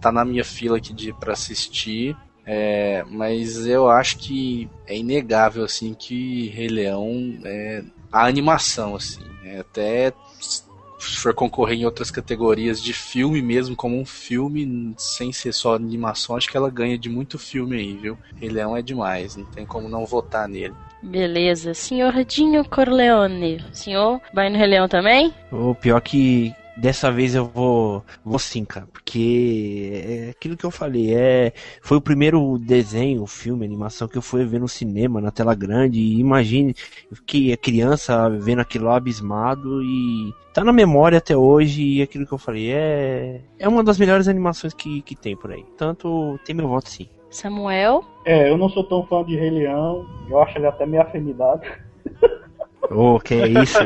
tá na minha fila aqui de para assistir. É, mas eu acho que é inegável, assim, que Rei Leão é a animação, assim. É até se for concorrer em outras categorias de filme mesmo, como um filme, sem ser só animação, acho que ela ganha de muito filme aí, viu? Rei Leão é demais, não tem como não votar nele. Beleza. Senhor Dinho Corleone, senhor vai no Rei Leão também? O pior que dessa vez eu vou, vou sim, cara, porque é aquilo que eu falei, é, foi o primeiro desenho, filme, animação que eu fui ver no cinema, na tela grande, e imagine que a criança vendo aquilo lá abismado e tá na memória até hoje, e aquilo que eu falei, é, é uma das melhores animações que, que tem por aí, tanto tem meu voto sim. Samuel? É, eu não sou tão fã de Rei Leão, eu acho ele até meio afinidade. [laughs] Oh, que é isso?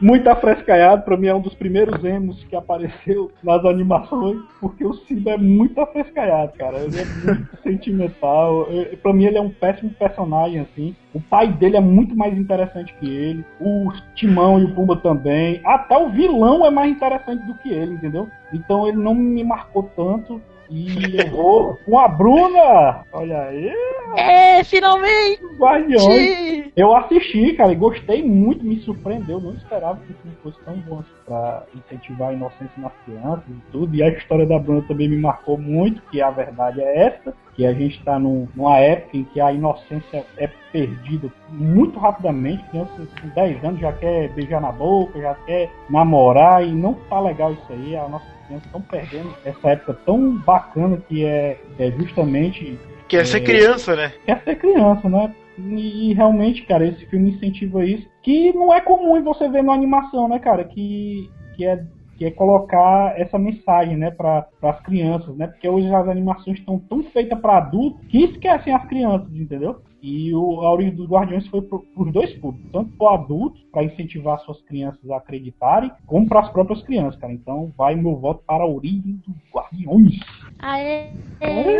Muito afrescaiado, pra mim é um dos primeiros emos que apareceu nas animações, porque o Simba é muito afrescaiado, cara. Ele é muito [laughs] sentimental. Eu, pra mim ele é um péssimo personagem, assim. O pai dele é muito mais interessante que ele. O Timão e o Pumba também. Até o vilão é mais interessante do que ele, entendeu? Então ele não me marcou tanto. E eu vou com a Bruna! Olha aí! É, finalmente! Guardiões! Eu assisti, cara, e gostei muito, me surpreendeu. Não esperava que o filme fosse tão bom assim, pra incentivar a inocência nas crianças e tudo. E a história da Bruna também me marcou muito, que a verdade é essa, que a gente está numa época em que a inocência é perdida muito rapidamente. Criança com 10 anos já quer beijar na boca, já quer namorar, e não tá legal isso aí. A nossa crianças estão perdendo essa época tão bacana que é, é justamente. Quer é, ser criança, né? Quer ser criança, né? E, e, realmente, cara, esse filme incentiva isso. Que não é comum você ver na animação, né, cara? Que, que, é, que é colocar essa mensagem, né, para as crianças, né? Porque hoje as animações estão tão feitas para adultos que esquecem as crianças, entendeu? E o, a origem dos Guardiões foi para os dois públicos, tanto para adultos, para incentivar suas crianças a acreditarem, como para as próprias crianças, cara. Então vai meu voto para a origem dos Guardiões. Aê! Aê!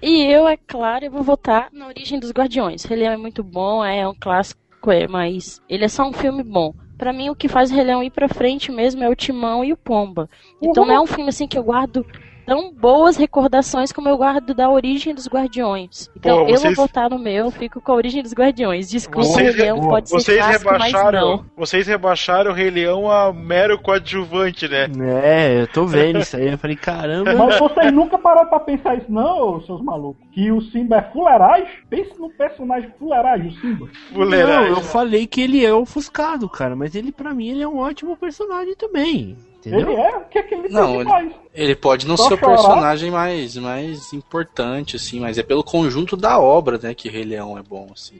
e eu, é claro, eu vou votar na origem dos Guardiões. Ele é muito bom, é um clássico, é, mas ele é só um filme bom. Para mim, o que faz o Rei Leão ir pra frente mesmo é o Timão e o Pomba. Então uhum. não é um filme assim que eu guardo tão boas recordações como eu guardo da origem dos Guardiões. Então Pô, vocês... eu vou votar no meu, fico com a origem dos Guardiões. Desculpa, vocês, o Rei Leão pode vocês ser clássico, rebaixaram, Vocês rebaixaram o Rei Leão a mero coadjuvante, né? É, eu tô vendo isso aí. Eu falei, caramba. Mas vocês nunca pararam pra pensar isso, não, seus malucos? Que o Simba é fuleiragem? Pense no personagem fuleiragem, o Simba. Fuleiragem. Não, eu falei que ele é ofuscado, cara, mas ele, pra mim, ele é um ótimo personagem também. Entendeu? Ele é? O que é que ele não, ele, ele, pode não Só ser o personagem mais, mais importante, assim, mas é pelo conjunto da obra, né, que Rei Leão é bom, assim.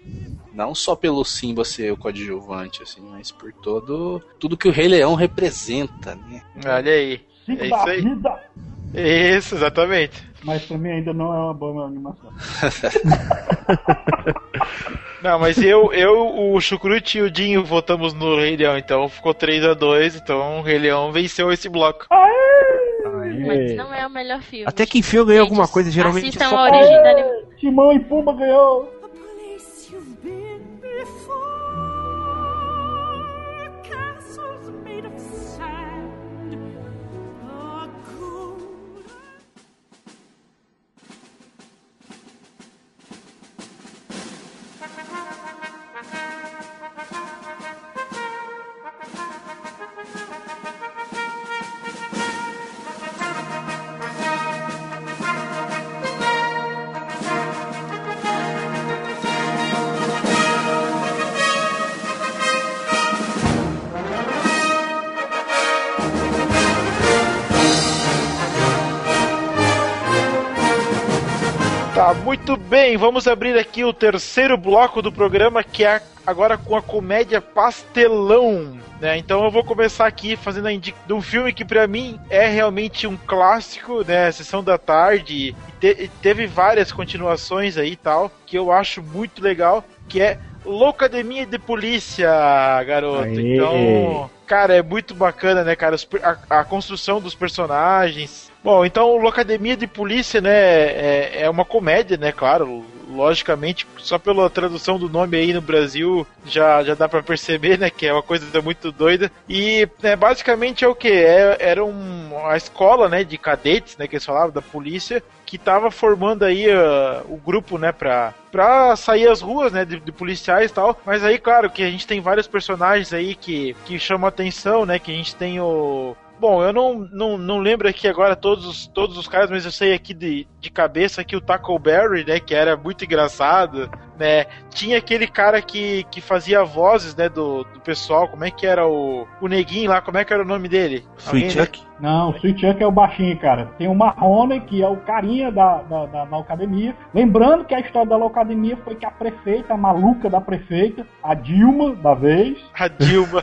Não só pelo Simba ser o coadjuvante, assim, mas por todo tudo que o Rei Leão representa, né? Olha aí. é isso aí. Vida. Isso, exatamente. Mas pra mim ainda não é uma boa animação. [laughs] Não, mas eu, eu, o Chucrute e o Dinho votamos no Rei Leão, então ficou 3 a 2 então o Rei Leão venceu esse bloco. Aê! Mas não é o melhor filme. Até que enfim eu ganhei alguma coisa, geralmente. Assistam só... a origem da. Timão e Pumba ganhou! Ah, muito bem, vamos abrir aqui o terceiro bloco do programa, que é agora com a comédia Pastelão. Né? Então eu vou começar aqui fazendo a indicação de um filme que para mim é realmente um clássico, né? Sessão da tarde. E te teve várias continuações aí e tal, que eu acho muito legal, que é Loucademia de Polícia, garoto. Aê. Então, cara, é muito bacana, né, cara? A, a construção dos personagens. Bom, então Locademia de Polícia, né, é, é uma comédia, né, claro. Logicamente, só pela tradução do nome aí no Brasil já, já dá pra perceber, né, que é uma coisa muito doida. E né, basicamente é o que? É, era um, a escola, né, de cadetes, né, que eles falavam, da polícia, que tava formando aí ah, o grupo, né, pra, pra sair às ruas, né, de, de policiais e tal. Mas aí, claro, que a gente tem vários personagens aí que, que chamam atenção, né, que a gente tem o... Bom, eu não, não, não lembro aqui agora todos, os- todos os caras, mas eu sei aqui de, de cabeça que o Tackleberry, né, que era muito engraçado, né, tinha aquele cara que, que fazia vozes, né, do, do pessoal, como é que era o, o neguinho lá, como é que era o nome dele? Sweet Alguém- Chuck. Não, o Sweet Chuck é o baixinho, cara. Tem o Marrone, que é o carinha da, da, da, da academia. Lembrando que a história da academia foi que a prefeita, a maluca da prefeita, a Dilma, da vez, A Dilma.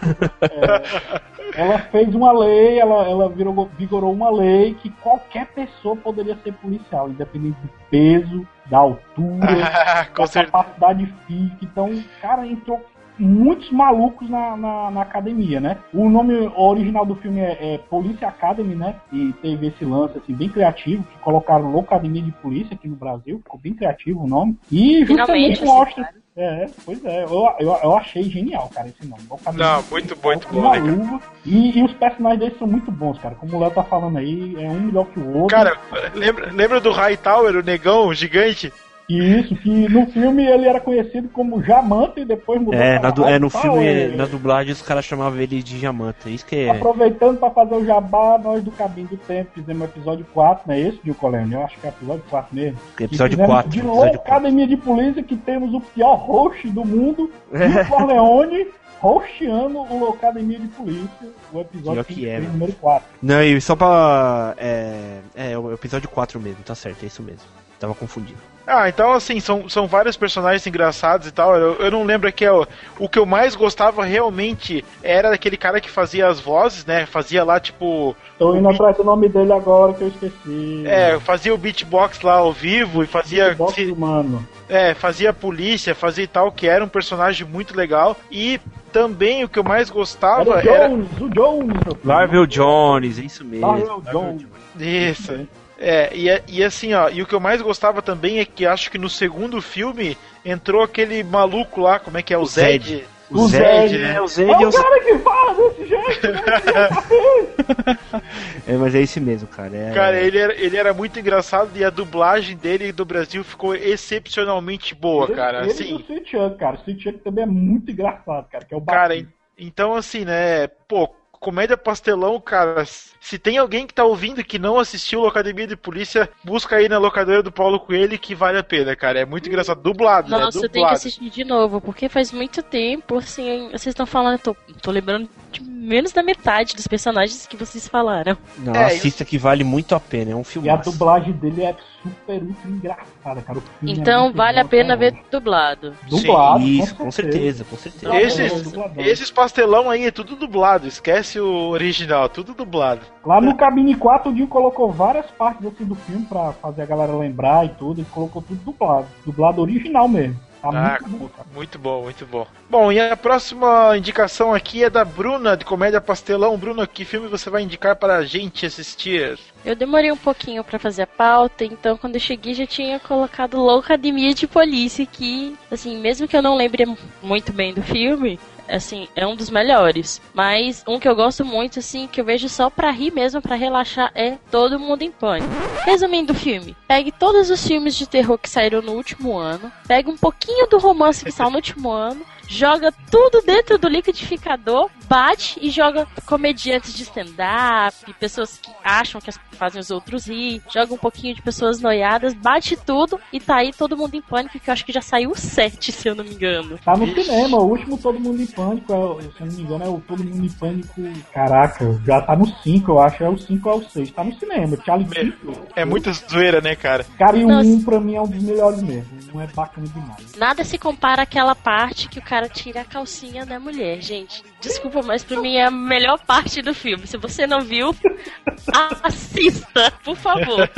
[laughs] ela fez uma lei, ela, ela virou, vigorou uma lei que qualquer pessoa poderia ser policial, independente do peso, da altura, [laughs] da certeza. capacidade física. Então, cara, entrou muitos malucos na, na, na academia, né? O nome original do filme é, é Police Academy, né? E teve esse lance assim bem criativo, que colocaram Locademia de Polícia aqui no Brasil, ficou bem criativo o nome. E Finalmente, justamente mostra. assim, É, pois é, eu, eu, eu achei genial, cara, esse nome. Não, de muito muito bom, né, luva. E, e os personagens deles são muito bons, cara. Como o Léo tá falando aí, é um melhor que o outro. Cara, lembra, lembra do Hightower, o negão, o gigante? E isso, que no filme ele era conhecido como Jamanta e depois mudou É, pra na du- é, no filme, na dublagem, os caras chamavam ele de diamante. Isso que é. Aproveitando pra fazer o jabá, nós do Cabinho do Tempo fizemos o episódio 4, não é esse, Gil Colégio? Eu acho que é episódio 4 mesmo. Episódio E fizemos 4. De Episódio 4. Academia de Polícia, que temos o pior host do mundo, Gil Corleone, hosteando o Academia de Polícia, o episódio que é, número 4. Não, e só pra. É, é, o episódio 4 mesmo, tá certo, é isso mesmo. Tava confundido. Ah, então assim, são, são vários personagens engraçados e tal. Eu, eu não lembro aqui, ó, o que eu mais gostava realmente era aquele cara que fazia as vozes, né? Fazia lá, tipo. Tô indo atrás do nome dele agora que eu esqueci. É, fazia o beatbox lá ao vivo e fazia. Box se- humano. É, fazia polícia, fazia e tal, que era um personagem muito legal. E também o que eu mais Era gostava o era. Jones, o Jones. meu filho. Larvel Jones, é isso mesmo. Larvel Jones. Isso. É, e, e assim, ó, e o que eu mais gostava também é que acho que no segundo filme entrou aquele maluco lá, como é que é? O, O Zed. Zed. O O Zed, Zed, né? né? O Zed É é o cara que fala desse jeito, né? [laughs] É, mas é esse mesmo, cara. É... Cara, ele era, ele era muito engraçado e a dublagem dele do Brasil ficou excepcionalmente boa, cara. Ele, Assim, ele e o Sweet Chuck, cara. O Sweet Chuck também é muito engraçado, cara. Que é o cara, então assim, né, pô, comédia pastelão, cara, se tem alguém que tá ouvindo que não assistiu Locademia de Polícia, busca aí na locadora do Paulo Coelho que vale a pena, cara. É muito engraçado. Dublado, né? Nossa, eu tenho que assistir de novo, porque faz muito tempo, assim, vocês estão falando, eu tô, tô lembrando de menos da metade dos personagens que vocês falaram. Não, É, assista que vale muito a pena, é um filme. E a dublagem dele é super, ultra engraçada, cara. O filme é Então muito vale a pena ver dublado. Dublado, Isso, com certeza, com certeza. Esses, Dubladão. esses pastelão aí é tudo dublado, esquece o original, tudo dublado. Lá no Cabine 4, o Dio colocou várias partes assim do filme pra fazer a galera lembrar e tudo. Ele colocou tudo dublado. Dublado original mesmo. Tá Ah, muito bom. Muito bom, muito bom. Bom, e a próxima indicação aqui é da Bruna, de Comédia Pastelão. Bruna, que filme você vai indicar para a gente assistir? Eu demorei um pouquinho pra fazer a pauta, então quando eu cheguei já tinha colocado Loucademia de Polícia, que, assim, mesmo que eu não lembre muito bem do filme, assim, é um dos melhores. Mas um que eu gosto muito, assim, que eu vejo só pra rir mesmo, pra relaxar, é Todo Mundo em Pânico. Resumindo o filme, pegue todos os filmes de terror que saíram no último ano, pegue um pouquinho do romance que saiu no último ano joga tudo dentro do liquidificador, bate e joga comediantes de stand-up, pessoas que acham que fazem os outros rir, joga um pouquinho de pessoas noiadas, bate tudo e tá aí todo mundo em pânico, que eu acho que já saiu o 7, [laughs] se eu não me engano. Tá no cinema, o último Todo Mundo em Pânico, é, se eu não me engano, é o Todo Mundo em Pânico. Caraca, já tá no 5, eu acho, é o 5 ou é o 6. Tá no cinema, Charlie É, é muita zoeira, né, cara? Cara, e o 1 um, pra mim é um dos melhores mesmo. Um é bacana demais. Nada se compara àquela parte que o cara tira a calcinha da mulher, gente. Desculpa, mas pra mim é a melhor parte do filme. Se você não viu, assista, por favor.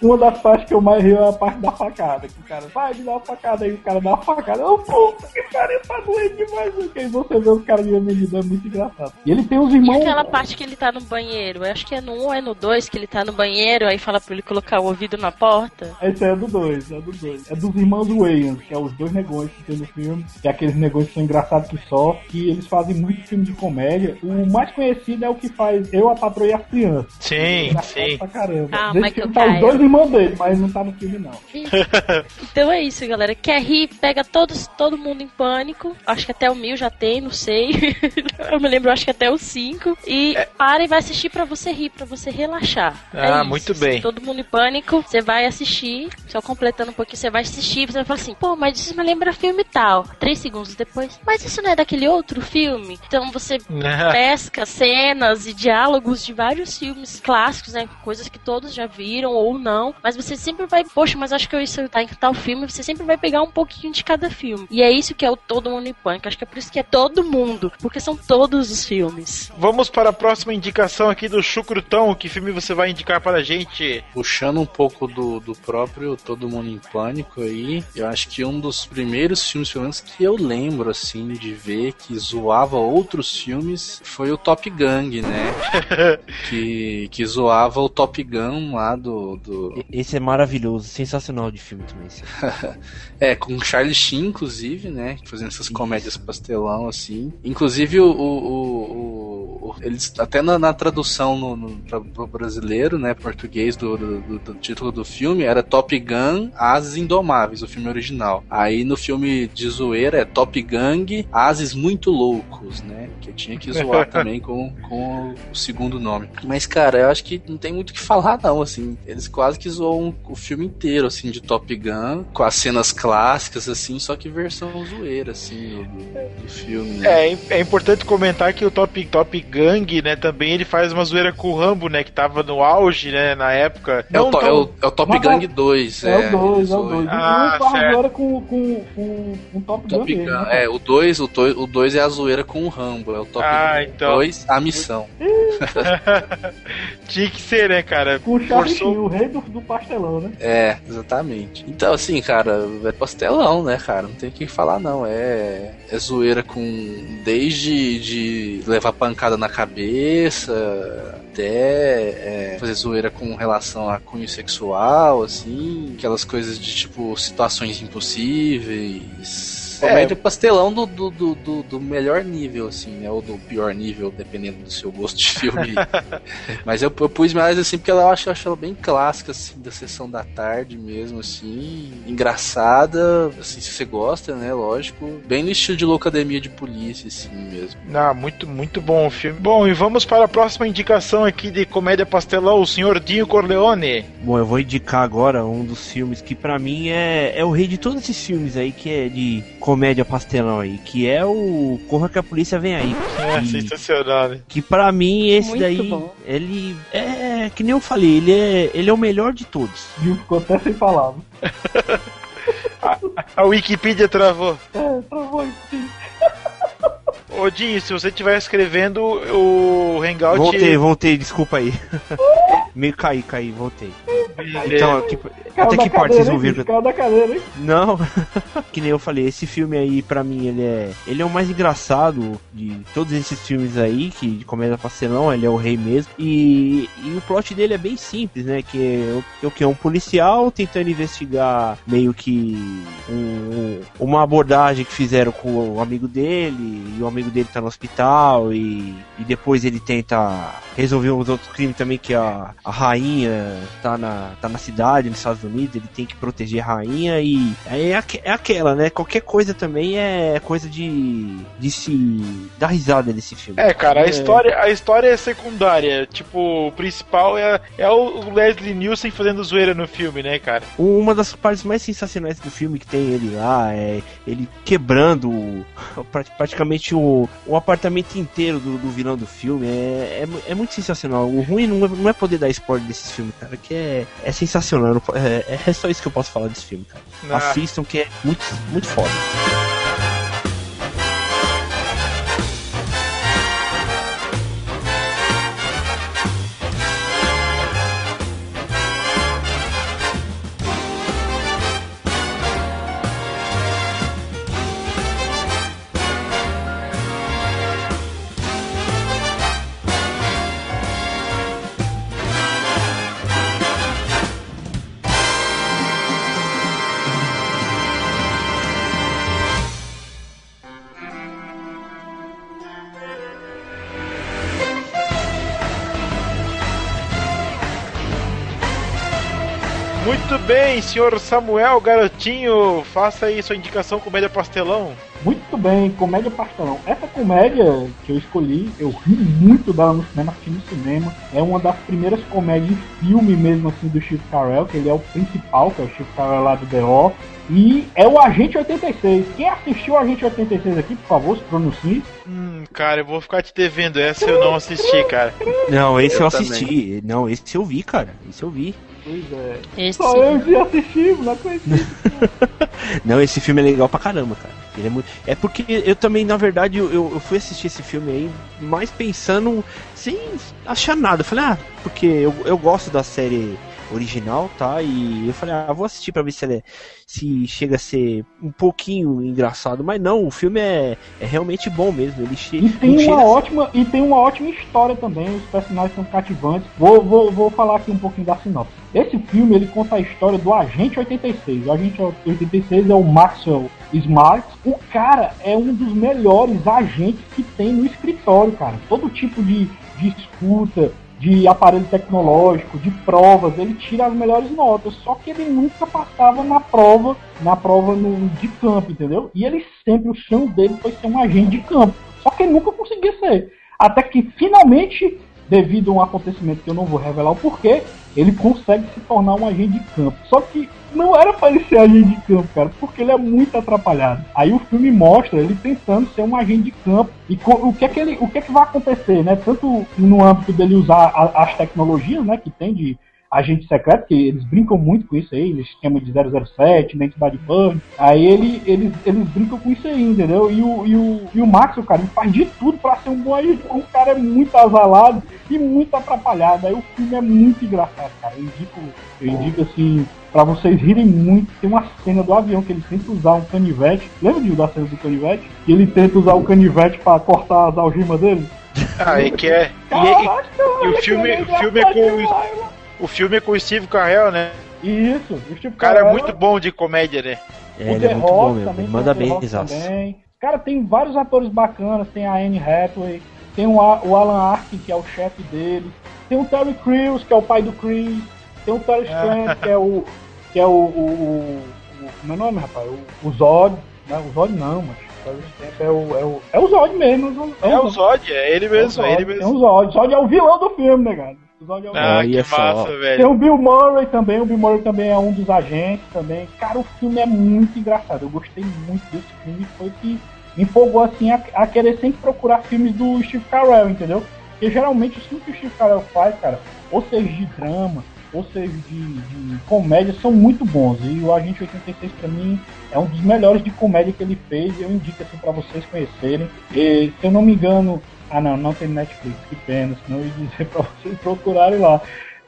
Uma das partes que eu mais rio é a parte da facada. Que o cara vai me dar uma facada aí, o cara dá uma facada. Eu, puta que pariu, tá doendo demais. E aí você vê os caras de medida, é muito engraçado. E ele tem os irmãos. E aquela parte que ele tá no banheiro, eu acho que é no 1 ou é no 2 que ele tá no banheiro, aí fala pra ele colocar o ouvido na porta. Esse é do 2, é do 2. É dos irmãos Wayans, que é os dois negões que tem no filme, que é aqueles negões que são engraçados que só, que eles fazem muito filme de comédia. O mais conhecido é o que faz Eu, a Patroa e as Crianças. Sim, sim. Pra caramba. Ah, Nesse filme tá os dois irmãos dele, mas não tá no filme não. [laughs] então é isso, galera. Quer rir, pega todos, todo mundo em pânico. Acho que até o mil já tem, não sei. [laughs] eu me lembro, acho que até o 5. E é. para e vai assistir para você rir, para você relaxar. Ah, é muito bem. Todo mundo em pânico, você vai assistir, só completando um pouquinho, você vai assistir, você vai falar assim, pô, mas isso me lembra filme tal. Três segundos depois, mas isso não é daquele outro filme? Então você [laughs] pesca cenas e diálogos de vários filmes clássicos, né? Coisas que todos já viram ou não. Mas você sempre vai, poxa, mas acho que isso tá em tal filme. Você sempre vai pegar um pouquinho de cada filme. E é isso que é o Todo Mundo em Pânico. Acho que é por isso que é todo mundo. Porque são todos os filmes. Vamos para a próxima indicação aqui do Chucrutão. Que filme você vai indicar para a gente? Puxando um pouco do, do próprio Todo Mundo em Pânico aí, eu acho que um dos primeiros filmes, pelo menos, que eu lembro, assim, de ver que zoava outros filmes foi o Top Gang, né? [laughs] que, que zoava o Top Gun lá do, do... Esse é maravilhoso, sensacional de filme também. [laughs] é, com Charlie Sheen, inclusive, né? Fazendo essas comédias pastelão, assim. Inclusive, o, o, o, eles, até na, na tradução no, no, pro brasileiro, né? Português do, do, do, título do filme, era Top Gun Ases Indomáveis, o filme original. Aí no filme de zoeira é Top Gang Ases Muito Loucos, né? Que tinha que zoar [laughs] também com, com o segundo nome. Mas, cara, eu acho que não tem muito o que falar, não, assim. Eles quase que zoam o filme inteiro, assim, de Top Gun, com as cenas clássicas, assim, só que versão zoeira, assim, do, do filme. Né? É, é importante comentar que o Top, Top Gang, né, também ele faz uma zoeira com o Rambo, né, que tava no auge, né, na época. É, o, to, é, o, é o Top Gang 2, é. É o 2, é o 2. Ah, e agora com, com, com, com Top, Top Gun. Gun né? É, o 2 o dois, o dois é a zoeira com o Rambo, é o Top ah, Gun então. 2, a missão. [laughs] Tinha que ser, né, cara? Com o Forçou... o rei do, do pastelão, né? É, exatamente. Então, assim, cara, é pastelão, né, cara? Não tem o que falar, não. É, é zoeira com. Desde de levar pancada na cabeça até é, fazer zoeira com relação a cunho sexual, assim, aquelas coisas de tipo situações impossíveis Comédia é. pastelão do, do, do, do, melhor nível, assim, né? Ou do pior nível, dependendo do seu gosto de filme. [laughs] Mas eu, eu pus mais assim, porque ela, eu acho, eu acho ela bem clássica, assim, da sessão da tarde mesmo, assim. Engraçada, assim, se você gosta, né? Lógico. Bem no estilo de Loucademia de Polícia, assim mesmo. Ah, muito, muito bom o filme. Bom, e vamos para a próxima indicação aqui de comédia pastelão, o Senhor Dinho Corleone. Bom, eu vou indicar agora um dos filmes que para mim é, é o rei de todos esses filmes aí, que é de comédia pastelão aí, que é o Corra que a Polícia Vem Aí. É, que, sensacional, né? Que pra mim, esse Muito daí, bom. ele é, que nem eu falei, ele é, ele é o melhor de todos. Viu? Ficou até sem palavras. [laughs] a, a Wikipedia travou. É, travou sim. Odin, se você estiver escrevendo o Hangout. Voltei, voltei, desculpa aí. [laughs] Meio caí, caí, voltei. Então, que, até que parte vocês ouviram? Da cadeira, hein? Não, [laughs] que nem eu falei, esse filme aí, pra mim, ele é. Ele é o mais engraçado de todos esses filmes aí, que de comédia pastelão, ele é o rei mesmo. E, e o plot dele é bem simples, né? Que é o que é um policial tentando investigar meio que um, uma abordagem que fizeram com o amigo dele, e o amigo dele tá no hospital, e, e depois ele tenta resolver uns outros crimes também, que a, a rainha tá na, tá na cidade, nos Estados Unidos, ele tem que proteger a rainha e é, aqu- é aquela, né? Qualquer coisa também é coisa de, de se dar risada nesse filme. É, cara, a história, a história é secundária. Tipo, o principal é, é o Leslie Nielsen fazendo zoeira no filme, né, cara? Uma das partes mais sensacionais do filme que tem ele lá é ele quebrando praticamente o, o apartamento inteiro do, do vilão do filme. É, é, é muito sensacional. O ruim não é, não é poder dar spoiler desses filmes, cara, que é, é sensacional. Não É, é só isso que eu posso falar desse filme, cara. Ah. Assistam que é muito, muito foda. Senhor Samuel, garotinho, faça aí sua indicação comédia pastelão. Muito bem, comédia pastelão. Essa comédia que eu escolhi, eu ri muito dela no cinema, assisti no cinema. É uma das primeiras comédias em filme mesmo assim do Steve Carell, que ele é o principal, que é o Steve Carell lá do The Office. E é o Agente 86. Quem assistiu o Agente 86 aqui, por favor, se pronuncie. Hum, cara, eu vou ficar te devendo essa, eu não assisti, cara. Não, esse eu, Eu assisti. Não, esse eu vi, cara. Esse eu vi. Pois é. Esse Só eu vi assistir, não acredito. [laughs] Não, esse filme é legal pra caramba, cara. Ele é, muito... é porque eu também, na verdade, eu, eu fui assistir esse filme aí mais pensando sem achar nada. Eu falei, ah, porque eu, eu gosto da série original, tá? E eu falei, ah, vou assistir pra ver se, é- se chega a ser um pouquinho engraçado. Mas não, o filme é, é realmente bom mesmo. Ele che... E tem chega uma a ser- ótima e tem uma ótima história também. Os personagens são cativantes. Vou, vou, vou falar aqui um pouquinho da sinopse. Esse filme ele conta a história do Agente 86. O Agente 86 é o Maxwell Smart. O cara é um dos melhores agentes que tem no escritório, cara. Todo tipo de, de escuta, de aparelho tecnológico, de provas, ele tira as melhores notas. Só que ele nunca passava na prova, na prova no, de campo, entendeu? E ele sempre, o sonho dele foi ser um agente de campo. Só que ele nunca conseguia ser. Até que finalmente, devido a um acontecimento que eu não vou revelar o porquê, ele consegue se tornar um agente de campo. Só que não era pra ele ser agente de campo, cara, porque ele é muito atrapalhado. Aí o filme mostra ele tentando ser um agente de campo e o que é que ele, o que é que vai acontecer, né? Tanto no âmbito dele usar a- as tecnologias, né, que tem de agente secreto, que eles brincam muito com isso aí, eles chamam de 007, identidade pânico. Aí ele, eles, eles brincam com isso aí, entendeu? E o, e o, e o Max, o cara, ele faz de tudo pra ser um bom agente. O cara é muito azalado e muito atrapalhado. Aí o filme é muito engraçado, cara. Eu indico, eu indico assim, pra vocês rirem muito. Tem uma cena do avião que ele tenta usar um canivete. Lembra de da cena do canivete? Que ele tenta usar o canivete pra cortar as algemas dele? Ah, e que é. E, Caraca, e- e o filme, o filme é com o- filme é com o Steve Carell, né? Isso, o Steve O cara é muito bom de comédia, né? É, o ele The é muito bom Rock mesmo. também, Ele manda bem, exato. Cara, tem vários atores bacanas. Tem a Anne Hathaway, tem o, A- o Alan Arkin, que é o chefe dele. Tem o Terry Crews, que é o pai do Chris. Tem o Terry Strand, que é o. que é o. o, o, o como é nome, rapaz? O, o Zod. Não, o Zod não, mas. o Terry Strand É o, é, o, é o Zod mesmo. É o Zod, é ele É o mesmo, Zod, é ele Tem mesmo. o Zod. O Zod é o vilão do filme, né, cara? O Zod é o Ah, Aí que é só. massa, tem velho. o Bill Murray também, o Bill Murray também é um dos agentes também. Cara, o filme é muito engraçado. Eu gostei muito desse filme. Foi o que me empolgou assim a, a querer sempre procurar filmes do Steve Carell, entendeu? Porque geralmente os filmes que o Steve Carell faz, cara, ou seja de drama, ou seja de, de comédia, são muito bons. E o Agente 86 pra mim é um dos melhores de comédia que ele fez. Eu indico assim pra vocês conhecerem. E, se eu não me engano, ah não, não tem Netflix, que pena, senão eu ia dizer [laughs] pra vocês procurarem lá.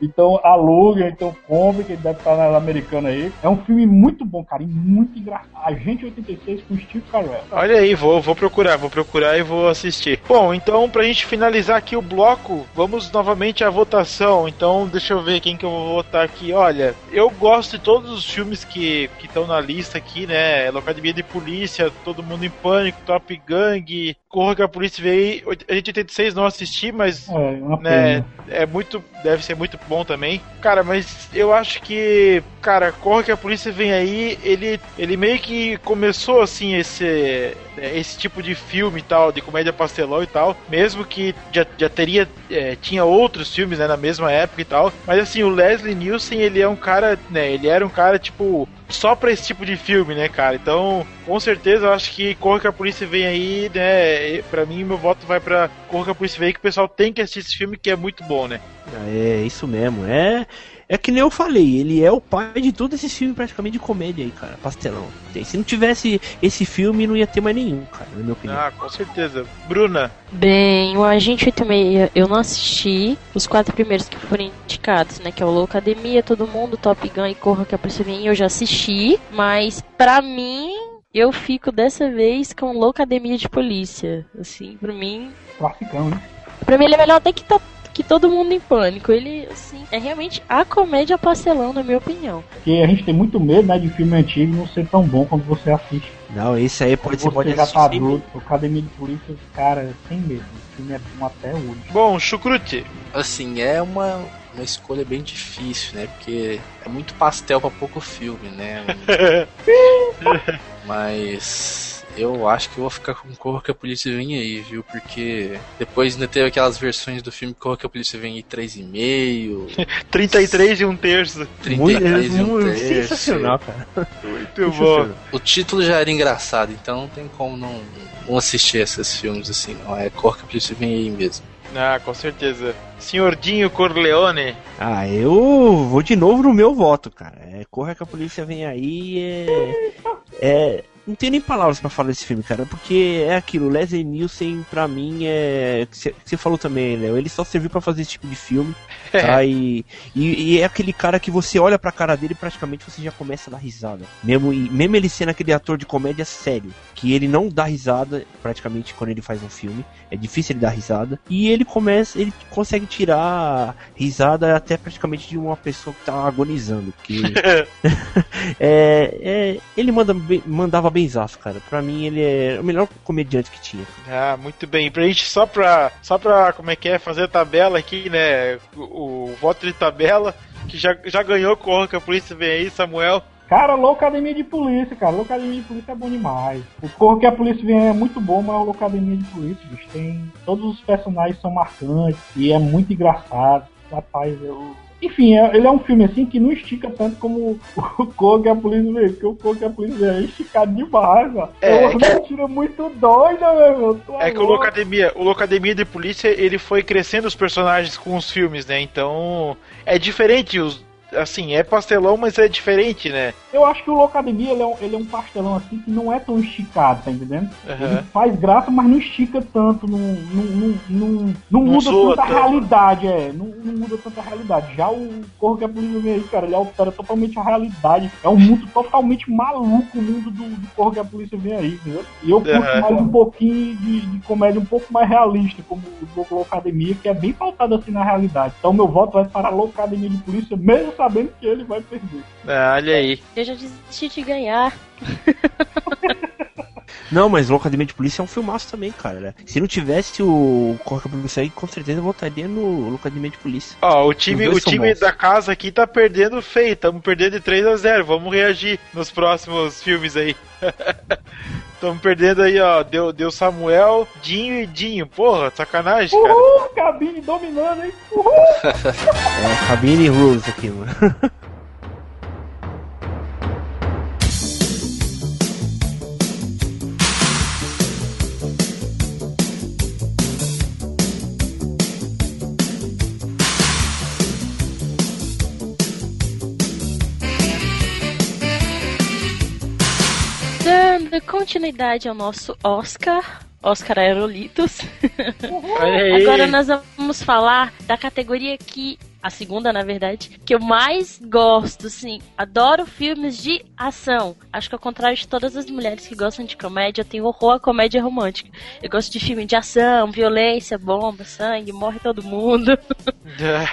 Então aluga, então compre, que deve estar na americana aí. É um filme muito bom, cara, e muito engraçado. Agente 86 com Steve Carell. Olha aí, vou, vou procurar, vou procurar e vou assistir. Bom, então pra gente finalizar aqui o bloco, vamos novamente à votação. Então deixa eu ver quem que eu vou votar aqui. Olha, eu gosto de todos os filmes que estão na lista aqui, né? Locademia de Polícia, Todo Mundo em Pânico, Top Gang, Corra que a Polícia veio aí. A gente 86 não assisti, mas É, uma né, é muito, deve ser muito bom bom também. Cara, mas eu acho que, cara, Corra que a Polícia Vem Aí, ele, ele meio que começou, assim, esse, esse tipo de filme e tal, de comédia pastelão e tal, mesmo que já, já teria, é, tinha outros filmes, né, na mesma época e tal, mas assim, o Leslie Nielsen, ele é um cara, né, ele era um cara, tipo, só pra esse tipo de filme, né, cara? Então, com certeza, eu acho que Corra que a Polícia Vem Aí, né, pra mim, meu voto vai pra Corra que a Polícia Vem Aí, que o pessoal tem que assistir esse filme, que é muito bom, né? É, isso mesmo. É, é que nem eu falei, ele é o pai de todos esses filmes praticamente de comédia aí, cara. Pastelão. Se não tivesse esse filme, não ia ter mais nenhum, cara, na minha opinião. Ah, com certeza. Bruna. Bem, o Agente 86 eu não assisti. Os quatro primeiros que foram indicados, né? Que é o Loucademia, Todo Mundo, Top Gun e Corra que Vem, eu já assisti. Mas, pra mim, eu fico dessa vez com Loucademia de Polícia. Assim, pra mim... Classicão, né? Pra mim ele é melhor até que tá que todo mundo em pânico. Ele, assim, é realmente a comédia pastelão, na minha opinião. Porque a gente tem muito medo, né, de filme antigo não ser tão bom quando você assiste. Não, esse aí pode ser você pode já tá assistir. adulto, o Academia de Polícia, cara, sem medo. O filme é bom até hoje. Bom, Chucrute. Assim, é uma, uma escolha bem difícil, né? Porque é muito pastel pra pouco filme, né? [laughs] Mas eu acho que eu vou ficar com Corra que a Polícia Vem Aí, viu? Porque depois ainda teve aquelas versões do filme Corra que a Polícia Vem Aí 3,5, 33 [laughs] e um terço. Muito, 33 e um muito terço. sensacional, cara. Muito bom. O título já era engraçado, então não tem como não, não assistir esses filmes assim, não. É Corra que a Polícia Vem Aí mesmo. Ah, com certeza. Senhor Dinho Corleone. Ah, eu vou de novo no meu voto, cara. É, Corra que a polícia vem aí. É. é não tenho nem palavras pra falar desse filme, cara, porque é aquilo. Leslie Nielsen, pra mim, é. que Você falou também, Léo. Ele só serviu pra fazer esse tipo de filme. Tá? E, e, e é aquele cara que você olha pra cara dele e praticamente você já começa a dar risada. Mesmo, mesmo ele sendo aquele ator de comédia sério, que ele não dá risada praticamente quando ele faz um filme. É difícil ele dar risada. E ele começa, ele consegue tirar risada até praticamente de uma pessoa que tá agonizando. Que [laughs] [laughs] é, é, ele manda, mandava benzaço, cara. Pra mim ele é o melhor comediante que tinha. Ah, muito bem. Pra gente, só pra, só pra, como é que é, fazer a tabela aqui, né? O, o voto de tabela, que já, já ganhou Corra que a Polícia Vem Aí, Samuel. Cara, Loucademia de Polícia, cara. Loucademia de Polícia é bom demais. O Corro que a Polícia vem é muito bom, mas o Loucademia de Polícia, bicho, tem... Todos os personagens são marcantes e é muito engraçado. Rapaz, eu... Enfim, é- ele é um filme assim que não estica tanto como o [laughs] Corro que a Polícia vem, porque o Corro que a Polícia vem é esticado demais, ó. É, É uma mentira muito doida, meu irmão. Tu É que o. Locademia, o Locademia de Polícia, ele foi crescendo os personagens com os filmes, né? Então, é diferente os assim, é pastelão, mas é diferente, né? Eu acho que o Locademia ele é, um, ele é um pastelão assim que não é tão esticado, tá entendendo? Ele Aham. faz graça, mas não estica tanto, não, não, não, não, não muda tanta tanto. realidade, é. Não, não muda tanta realidade. Já o Corro que a Polícia vem aí, cara, ele altera totalmente a realidade. É um mundo totalmente maluco, o mundo do, do Corro que a Polícia vem aí, entendeu? E eu curto Aham. mais um pouquinho de, de comédia um pouco mais realista, como o Locademia, que é bem pautado assim na realidade. Então meu voto vai para a Locademia de Polícia, mesmo sabendo que ele vai perder. Ah, olha aí. Eu já desisti de ganhar. [laughs] Não, mas Locademia de Polícia é um filmaço também, cara. né? Se não tivesse o Corra que a Polícia aí, com certeza eu votaria no Locademia de Polícia. Ó, o time, o time bons. da casa aqui tá perdendo feio, estamos perdendo de 3 a 0 Vamos reagir nos próximos filmes aí. [laughs] Estamos perdendo aí, ó. Deu, deu Samuel, Dinho e Dinho. Porra, sacanagem, cara. Uhul, cabine dominando, hein? Uhul! [laughs] É, Cabine Rules aqui, mano. [laughs] Dando continuidade ao nosso Oscar. Oscar Aerolitos. Agora nós vamos falar da categoria que. A segunda, na verdade, que eu mais gosto, sim. Adoro filmes de ação. Acho que ao contrário de todas as mulheres que gostam de comédia, eu tenho horror à comédia romântica. Eu gosto de filme de ação, violência, bomba, sangue, morre todo mundo. [laughs]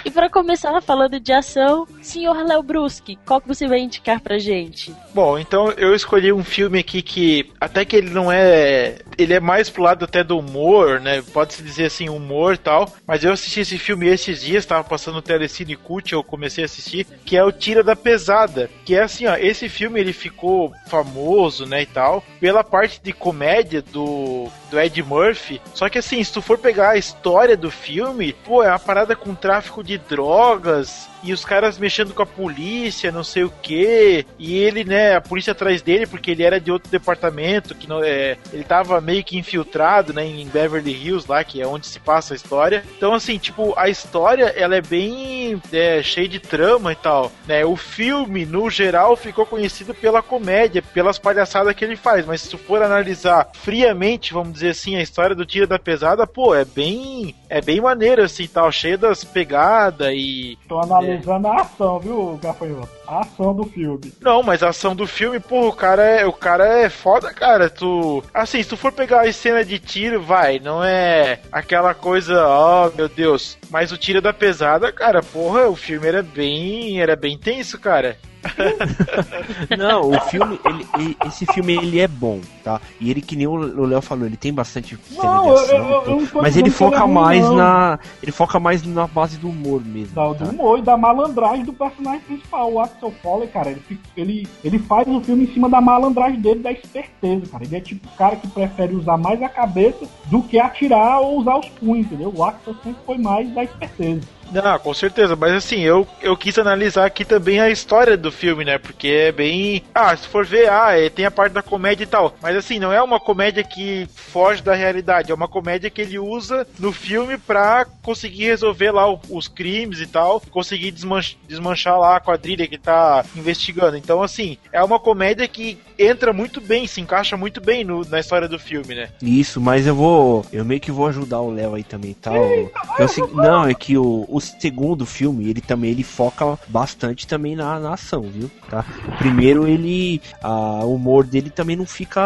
E para começar falando de ação, senhor Léo Bruschi, qual que você vai indicar pra gente? Bom, então eu escolhi um filme aqui que até que ele não é ele é mais pro lado até do humor, né? Pode-se dizer assim, humor e tal. Mas eu assisti esse filme esses dias, tava passando no Telecine Cult, eu comecei a assistir, que é o Tira da Pesada. Que é assim, ó, esse filme ele ficou famoso, né, e tal, pela parte de comédia do, do Ed Murphy. Só que assim, se tu for pegar a história do filme, pô, é uma parada com tráfico de drogas, e os caras mexendo com a polícia, não sei o que, e ele, né, a polícia atrás dele porque ele era de outro departamento, que não é, ele tava meio que infiltrado, né, em Beverly Hills lá, que é onde se passa a história. Então assim, tipo, a história ela é bem é, cheia de trama e tal, né? O filme no geral ficou conhecido pela comédia, pelas palhaçadas que ele faz, mas se tu for analisar friamente, vamos dizer assim, a história do Tira da Pesada, pô, é bem é bem maneiro assim, tal, cheia das pegadas e Tô analisando a ação, viu, Gafanhoto? A ação do filme. Não, mas a ação do filme, pô, o cara é, o cara é foda, cara. Tu, assim, se tu for pegar a cena de tiro, vai, não é aquela coisa, ó, meu Deus. Mas o tiro da pesada, cara, porra, o filme era bem, era bem tenso, cara. [laughs] Não, o filme, ele, ele- esse filme ele é bom, tá? E ele, que nem o Léo falou, ele tem bastante cena Não, de eu- ação, eu- eu não mas ele é foca ruim, mais não. na, ele foca mais na base do humor mesmo. Da, tá? do humor e da malandragem do personagem principal, o Axel Foley, cara. Ele, ele, ele faz o filme em cima da malandragem dele, da esperteza, cara. Ele é tipo o cara que prefere usar mais a cabeça do que atirar ou usar os punhos, entendeu? O Axel sempre foi mais da esperteza. Não, com certeza, mas assim, eu, eu quis analisar aqui também a história do filme, né? Porque é bem. Ah, se for ver, ah, é, tem a parte da comédia e tal. Mas assim, não é uma comédia que foge da realidade, é uma comédia que ele usa no filme pra conseguir resolver lá o- os crimes e tal, conseguir desmanch- desmanchar lá a quadrilha que tá investigando. Então, assim, é uma comédia que entra muito bem, se encaixa muito bem no- na história do filme, né? Isso, mas eu vou. Eu meio que vou ajudar o Léo aí também, tá? O seg- não, é que o, o segundo filme, ele também ele foca bastante também na, na ação, viu? Tá? O primeiro, ele. A, o humor dele também não fica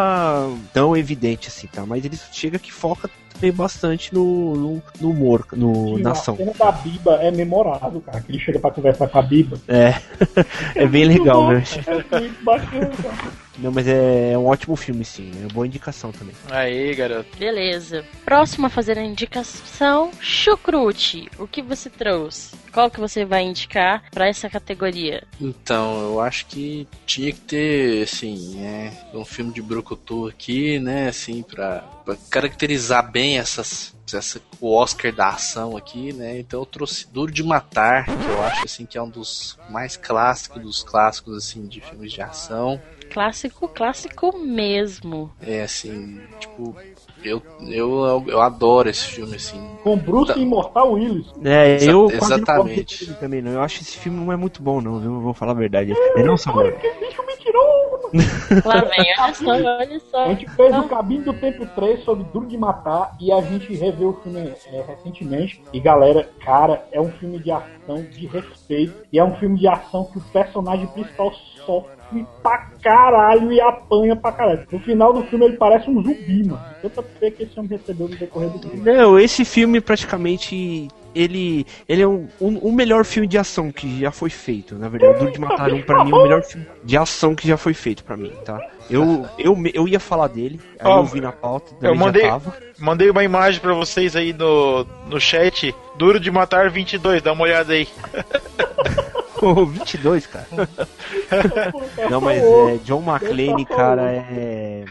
tão evidente assim, tá? Mas ele chega que foca também bastante no, no, no humor, no, na a ação. cena da Biba é memorável, cara. Que ele chega pra conversar com a Biba. É. [laughs] é bem legal, né? É muito bacana, cara. Não, mas é, é um ótimo filme, sim. É uma boa indicação também. Aí, garoto. Beleza. Próximo a fazer a indicação, Chucrute. O que você trouxe? Qual que você vai indicar pra essa categoria? Então, eu acho que tinha que ter, assim, né, um filme de brucutu aqui, né, assim, pra caracterizar bem essas, essa, o Oscar da ação aqui, né, então eu trouxe Duro de Matar, que eu acho, assim, que é um dos mais clássicos dos clássicos, assim, de filmes de ação. Clássico, clássico mesmo. É, assim, tipo, eu, eu, eu adoro esse filme, assim, Com Bruce Tá. Imortal Willis. É, Exa- eu exatamente. também, não. Eu acho esse filme não é muito bom, não, viu? Eu vou falar a verdade. É não, Samuel? Que bicho mentiroso! [laughs] Lá vem, olha só, olha só. A gente fez o Cabine do Tempo 3 sobre Duro de Matar e a gente reveu o filme é, recentemente. E galera, cara, é um filme de ação de respeito. E é um filme de ação que o personagem principal sofre pra caralho e apanha pra caralho. No final do filme ele parece um zumbi, mano. Tanta pena que esse homem recebeu no decorrer do filme. Não, esse filme praticamente. Ele, ele é um, um, o melhor filme de ação que já foi feito. Na verdade, o Duro de Matar um, pra mim, é o melhor filme de ação que já foi feito pra mim, tá? Eu, eu, eu ia falar dele, aí Ó, eu vi na pauta, eu mandei- já tava. Mandei uma imagem pra vocês aí no, no chat. Duro de Matar 22, dá uma olhada aí. [laughs] Pô, 22, cara. [laughs] Não, mas é, John McClane, cara, é.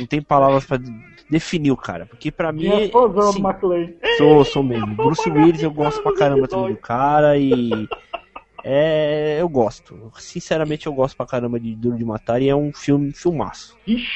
Não tem palavras pra definir o cara. Porque pra mim. Fãzão sim, do McLean. Sou, sou mesmo. Bruce Willis eu gosto pra caramba também do cara e. É. Eu gosto. Sinceramente eu gosto pra caramba de Duro de Matar e é um filme filmaço. Ixi,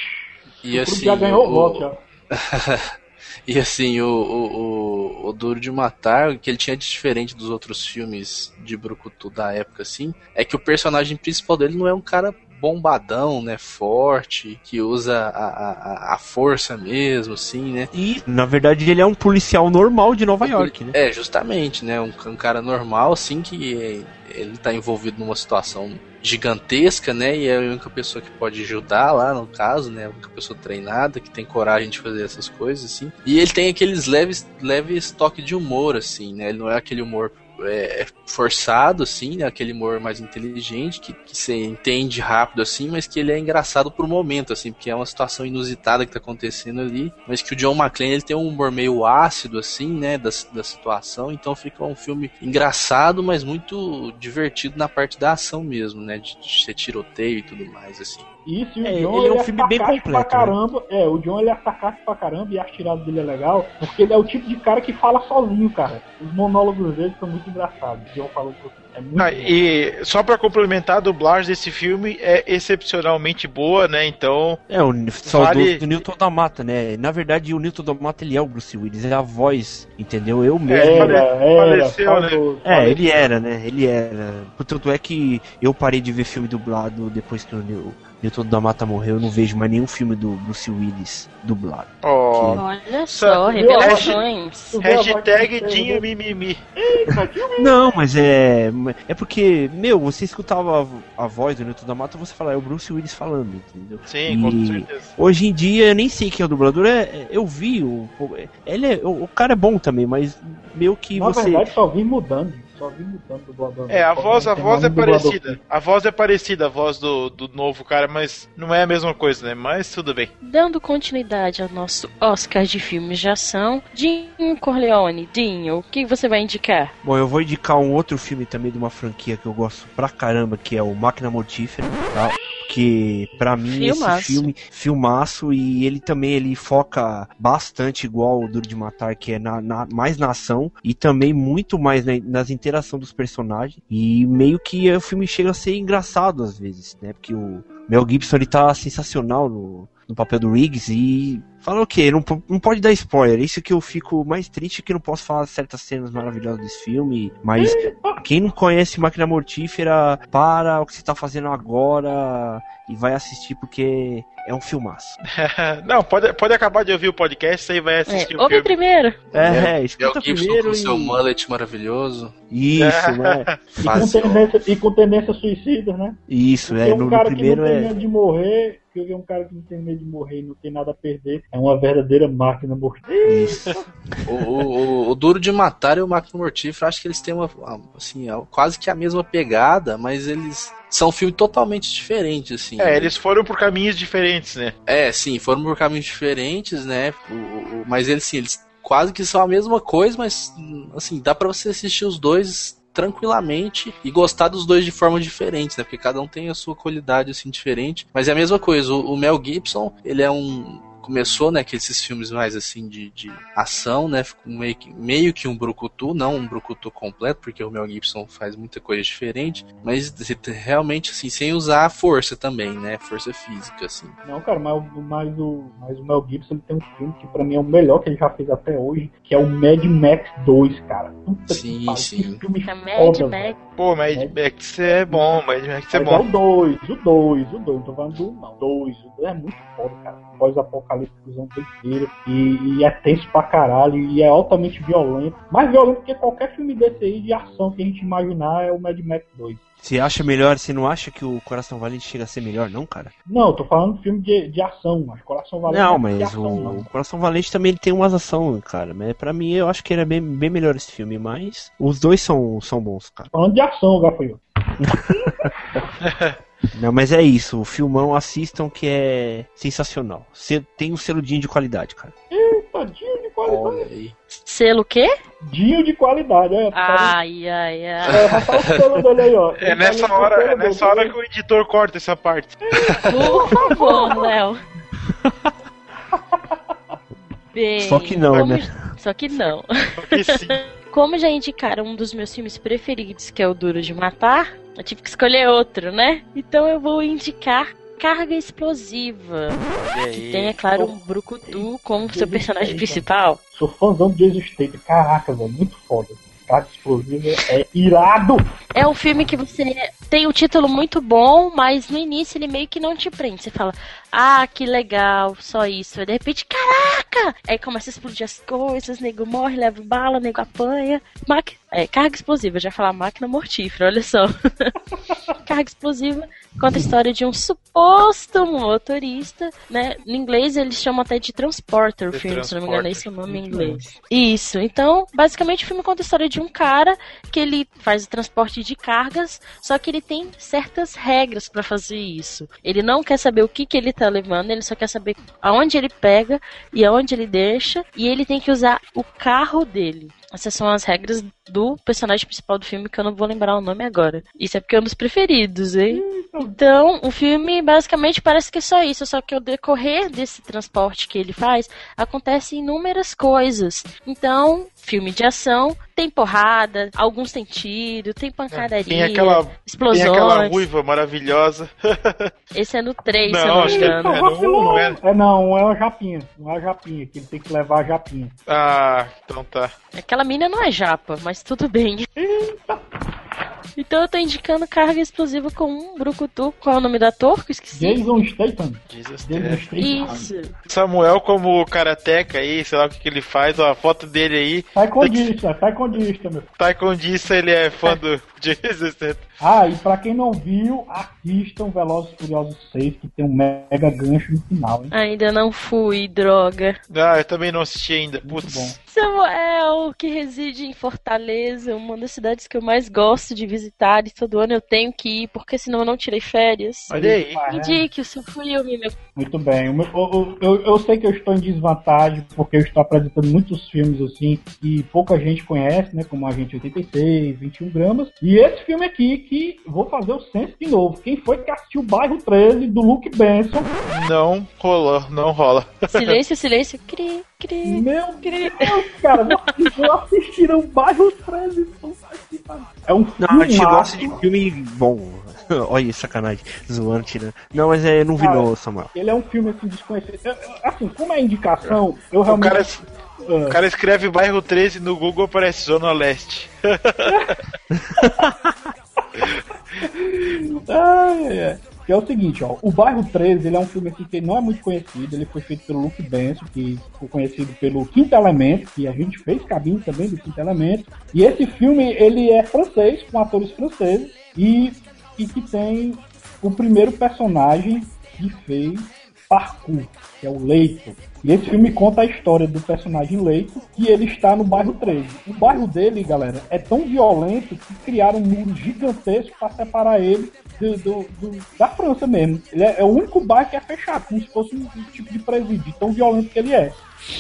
E o assim, já ganhou o voto já. [laughs] E assim, o, o, o, o Duro de Matar, o que ele tinha de diferente dos outros filmes de Brucutu da época, assim, é que o personagem principal dele não é um cara bombadão, né, forte, que usa a, a, a força mesmo, assim, né. E, na verdade, ele é um policial normal de Nova York, né? É, justamente, né, um, um cara normal, assim, que é, ele tá envolvido numa situação gigantesca, né, e é a única pessoa que pode ajudar lá, no caso, né, a única pessoa treinada, que tem coragem de fazer essas coisas, assim. E ele tem aqueles leves, leves toques de humor, assim, né, ele não é aquele humor é, forçado, assim, né? Aquele humor mais inteligente, que, que você entende rápido, assim, mas que ele é engraçado pro momento, assim, porque é uma situação inusitada que tá acontecendo ali. Mas que o John McClane, ele tem um humor meio ácido, assim, né? Da, da situação. Então fica um filme engraçado, mas muito divertido na parte da ação mesmo, né? De, de ser tiroteio e tudo mais, assim. Isso, e o É, John ele é um filme bem completo, pra né? caramba. É, o John ele é sarcástico pra caramba e a tirada dele é legal, porque ele é o tipo de cara que fala sozinho, cara. Os monólogos dele são muito engraçados. O John falou que é muito Ah, e só pra complementar, a dublagem desse filme é excepcionalmente boa, né? Então, É, o saudoso Vale- do Newton da Mata, né? Na verdade, o Newton da Mata, ele é o Bruce Willis, é a voz, entendeu? Eu mesmo... É, Era, era, faleceu, né? saudoso, É, ele era, né? Ele era. Tanto é que eu parei de ver filme dublado depois que o Neu- Newton da Mata morreu. Eu não vejo mais nenhum filme do Bruce Willis dublado. ó. Olha só, revelações. Hashtag Dinho? Mimimi. Não, mas é. É porque, meu, você escutava a, a voz do Newton da Mata, você fala, é o Bruce Willis falando, entendeu? Sim, com E- certeza. Hoje em dia eu nem sei quem é o dublador. É, é- eu vi o. Ele é, o, o cara é bom também, mas meio que Na você. verdade, só vim mudando. Só vim mudando do dublador. É, a voz, vim a voz é parecida. A voz é parecida, a voz do, do novo cara, mas não é a mesma coisa, né? Mas tudo bem. Dando continuidade ao nosso Oscar de filmes de ação, Dinho Corleone, Dinho, o que você vai indicar? Bom, eu vou indicar um outro filme também de uma franquia que eu gosto pra caramba, que é o Máquina Mortífera, tá? Que pra mim Filmaço. esse filme, filmaço, e ele também ele foca bastante igual o Duro de Matar, que é na, na- mais na ação, e também muito mais na- nas interações dos personagens. E meio que o filme chega a ser engraçado às vezes, né? Porque o Mel Gibson ele tá sensacional no, no papel do Riggs e fala o quê? Não, não pode dar spoiler. Isso que eu fico mais triste que eu não posso falar certas cenas maravilhosas desse filme. Mas [laughs] quem não conhece Máquina Mortífera, para o que você tá fazendo agora e vai assistir porque é um filmaço. [laughs] não, pode, pode acabar de ouvir o podcast e vai assistir É, o ouve filme. primeiro. É, Mel escuta Gibson primeiro com seu e... mullet maravilhoso. Isso, [laughs] né? E com, tendência, e com tendência suicida, né? Isso, Porque é. um No, no cara que primeiro é. medo de morrer, porque um cara que não tem medo de morrer e não tem nada a perder, é uma verdadeira máquina mortífera. O, o, o- o Duro de Matar e o Máquina Mortífera, acho que eles têm uma, assim, é quase que a mesma pegada, mas eles são filmes totalmente diferentes, assim. É, eles foram por caminhos diferentes, né? É, sim, foram por caminhos diferentes, né? O- o- o- mas eles, sim, eles quase que são a mesma coisa, mas, hum, assim, dá pra você assistir os dois tranquilamente e gostar dos dois de forma diferente, né? Porque cada um tem a sua qualidade, assim, diferente. Mas é a mesma coisa, o, o Mel Gibson, ele é um... Começou, né, que esses filmes mais, assim, de, de ação, né? Ficou meio que, meio que um brucutu, não um brucutu completo, porque o Mel Gibson faz muita coisa diferente, mas realmente, assim, sem usar a força também, né? Força física, assim. Não, cara, mas, o- mas, o, mas o Mel Gibson ele tem um filme que pra mim é o melhor que ele já fez até hoje, que é o Mad Max 2, cara. Puta Sim, que sim. que filme É Mad foda, Max. Pô, Mad Max é bom, Mad Max é Mas é bom. o 2, o 2, o 2, não tô falando do 1 não. O 2, o 2 é muito foda, cara. Pós-apocalíptico inteiro. E, e é tenso pra caralho. E é altamente violento. Mais violento que qualquer filme desse aí de ação que a gente imaginar é o Mad Max 2. Você acha melhor, você não acha que o Coração Valente chega a ser melhor, não, cara? Não, eu tô falando de filme de, de ação, mas Coração Valente Não, é mas ação, o, não. o Coração Valente também ele tem umas ações, cara. Mas pra mim eu acho que ele é bem, bem melhor esse filme, mas os dois são, são bons, cara. Falando de ação, Gafanhoto. [laughs] Não, mas é isso, o filmão assistam que é sensacional. Tem um seludinho de qualidade, cara. Tadinho de qualidade. Selo o quê? Dinho de qualidade, é. tá Ai, ai, ai. É, tá selo dele aí, ó. [laughs] É nessa hora, é nessa hora que o editor corta essa parte. Por favor, Léo. [laughs] Bem, Só que não, como- né? Só que não. Porque sim. Como já indicaram um dos meus filmes preferidos, que é o Duro de Matar, eu tive que escolher outro, né? Então eu vou indicar Carga Explosiva. Que tem, é claro, um Brucutu como seu personagem principal. Sou fãzão do Jason Statham. Caraca, velho, muito foda. Carga explosiva é irado. É um filme que você tem o título muito bom, mas no início ele meio que não te prende. Você fala, ah, que legal, só isso. Aí de repente, caraca! Aí começa a explodir as coisas, nego morre, leva bala, nego apanha. Maqui... É, carga explosiva, já falar máquina mortífera, olha só. [laughs] carga explosiva conta a história de um suposto motorista, né? Em inglês eles chamam até de transporter o filme, se não me engano, esse é o nome em inglês. Isso. Então, basicamente o filme conta a história de um cara que ele faz o transporte de cargas, só que ele tem certas regras pra fazer isso. Ele não quer saber o que que ele tá levando, ele só quer saber aonde ele pega e aonde ele deixa, e ele tem que usar o carro dele. Essas são as regras do personagem principal do filme, que eu não vou lembrar o nome agora. Isso é porque é um dos preferidos, hein? Então, o filme basicamente parece que é só isso, só que ao decorrer desse transporte que ele faz, acontecem inúmeras coisas. Então, filme de ação, tem porrada, alguns tem tiro, tem pancadaria, Tem aquela, explosões. tem aquela ruiva maravilhosa. [laughs] Esse é no 3, Não, se eu não me acho que é- engano. é no um, não é? É não, é uma japinha. Não é a japinha, que ele tem que levar a japinha. Ah, então tá. Aquela mina não é japa, mas tudo bem. Então eu tô indicando carga explosiva com um brucutu. Qual é o nome do ator? Que eu esqueci. Jason Statham. Jesus Jason. Statham. Isso. Samuel como karateca aí, sei lá o que, que ele faz, ó, a foto dele aí. Taekwondista, taekwondista, meu. Taekwondista, ele é fã do [laughs] Jesus Statham. Ah, e pra quem não viu, assistam Velozes e Furiosos 6, que tem um mega gancho no final, hein? Ainda não fui, droga. Ah, eu também não assisti ainda. Muito Putz. bom. Samuel, que reside em Fortaleza, uma das cidades que eu mais gosto de visitar e todo ano eu tenho que ir, porque senão eu não tirei férias. Olha aí. Ah, é. Indique o seu filme, meu. Muito bem. O o- o- eu, eu sei que eu estou em desvantagem, porque eu estou apresentando muitos filmes assim que pouca gente conhece, né? Como Agente 86, 21 gramas. E esse filme aqui, que vou fazer o censo de novo. Quem foi que assistiu Bairro 13 do Luke Benson? Não rolou, não rola. Silêncio, silêncio. Cri, cri. Meu Deus, cara, vocês não assistiram Bairro 13. puta que pariu. É um Não, a gente gosta de filme bom. [laughs] Olha, sacanagem. Zoando, tirando. Não, mas é, não vi Cara, não, Samuel. Ele é um filme assim desconhecido. Eu- eu- Assim, como é indicação, eu O realmente. cara, Ah. o cara escreve bairro 13 no Google, aparece Zona Leste. [laughs] Ai, ai, Que é o seguinte, ó, o Bairro 13, ele é um filme assim, que não é muito conhecido, ele foi feito pelo Luke Benson, que ficou conhecido pelo Quinto Elemento, que a gente fez cabine também do Quinto Elemento, e esse filme, ele é francês, com atores franceses, e, e que tem o primeiro personagem que fez parkour, que é o Leito. E esse filme conta a história do personagem Leito, que ele está no bairro 13. O bairro dele, galera, é tão violento que criaram um muro gigantesco para separar ele do, do- do- da França mesmo. Ele é, é o único bairro que é fechado, como se fosse um, um tipo de presídio, tão violento que ele é.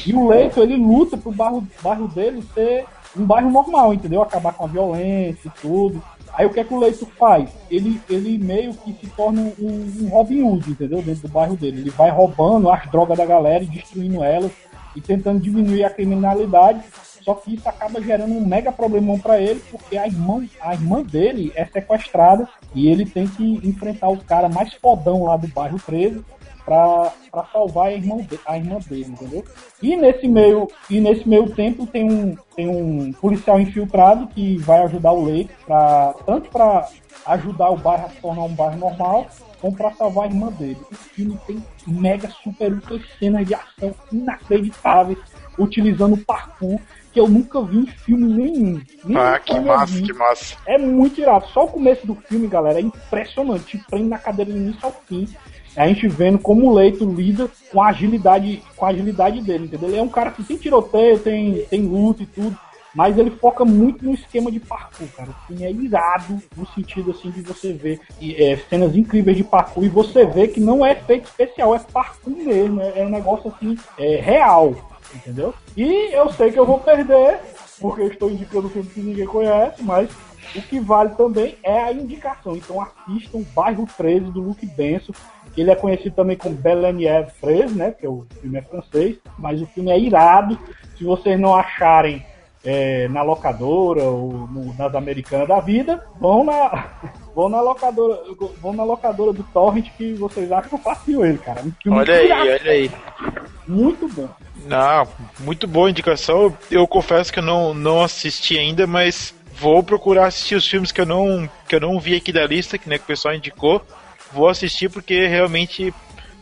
E o Leito, ele luta pro bairro, bairro dele ser um bairro normal, entendeu? Acabar com a violência e tudo. Aí o que é que o Leito faz? Ele, ele meio que se torna um, um Robin Hood, entendeu? Dentro do bairro dele. Ele vai roubando as drogas da galera e destruindo elas e tentando diminuir a criminalidade. Só que isso acaba gerando um mega problemão pra ele, porque a irmã, a irmã dele é sequestrada e ele tem que enfrentar o cara mais fodão lá do bairro 13 pra, pra salvar a irmã, de- a irmã dele, entendeu? E nesse meio, e nesse meio tempo tem um, tem um policial infiltrado que vai ajudar o Leite pra, tanto para ajudar o bairro a se tornar um bairro normal, como pra salvar a irmã dele. O filme tem mega super cenas de ação inacreditáveis, utilizando parkour que eu nunca vi em filme nenhum. Nem Ah, que massa, vi. que massa. É muito irado. Só o começo do filme, galera, é impressionante. Te prende na cadeira do início ao fim. A gente vendo como o Leito lida com a agilidade, com a agilidade dele, entendeu? Ele é um cara que tem tiroteio, tem, tem luta e tudo. Mas ele foca muito no esquema de parkour, cara. O filme é irado no sentido assim de você ver e, é, cenas incríveis de parkour e você vê que não é efeito especial, é parkour mesmo. É, é um negócio assim, é, real, entendeu? E eu sei que eu vou perder, porque eu estou indicando filme que ninguém conhece, mas o que vale também é a indicação. Então assistam Bairro 13 do Luke Benson. Ele é conhecido também como Belenier 13, né? Que o filme é francês, mas o filme é irado. Se vocês não acharem é, na locadora ou no- nas americanas da vida, vão na, [laughs] vão na locadora, vão na locadora do Torrent que vocês acham fácil ele, cara. Um Olha aí, olha aí. muito bom. Não, muito boa indicação. Eu confesso que eu não, não assisti ainda, mas vou procurar assistir os filmes que eu não, que eu não vi aqui da lista, que, né, que o pessoal indicou. Vou assistir porque realmente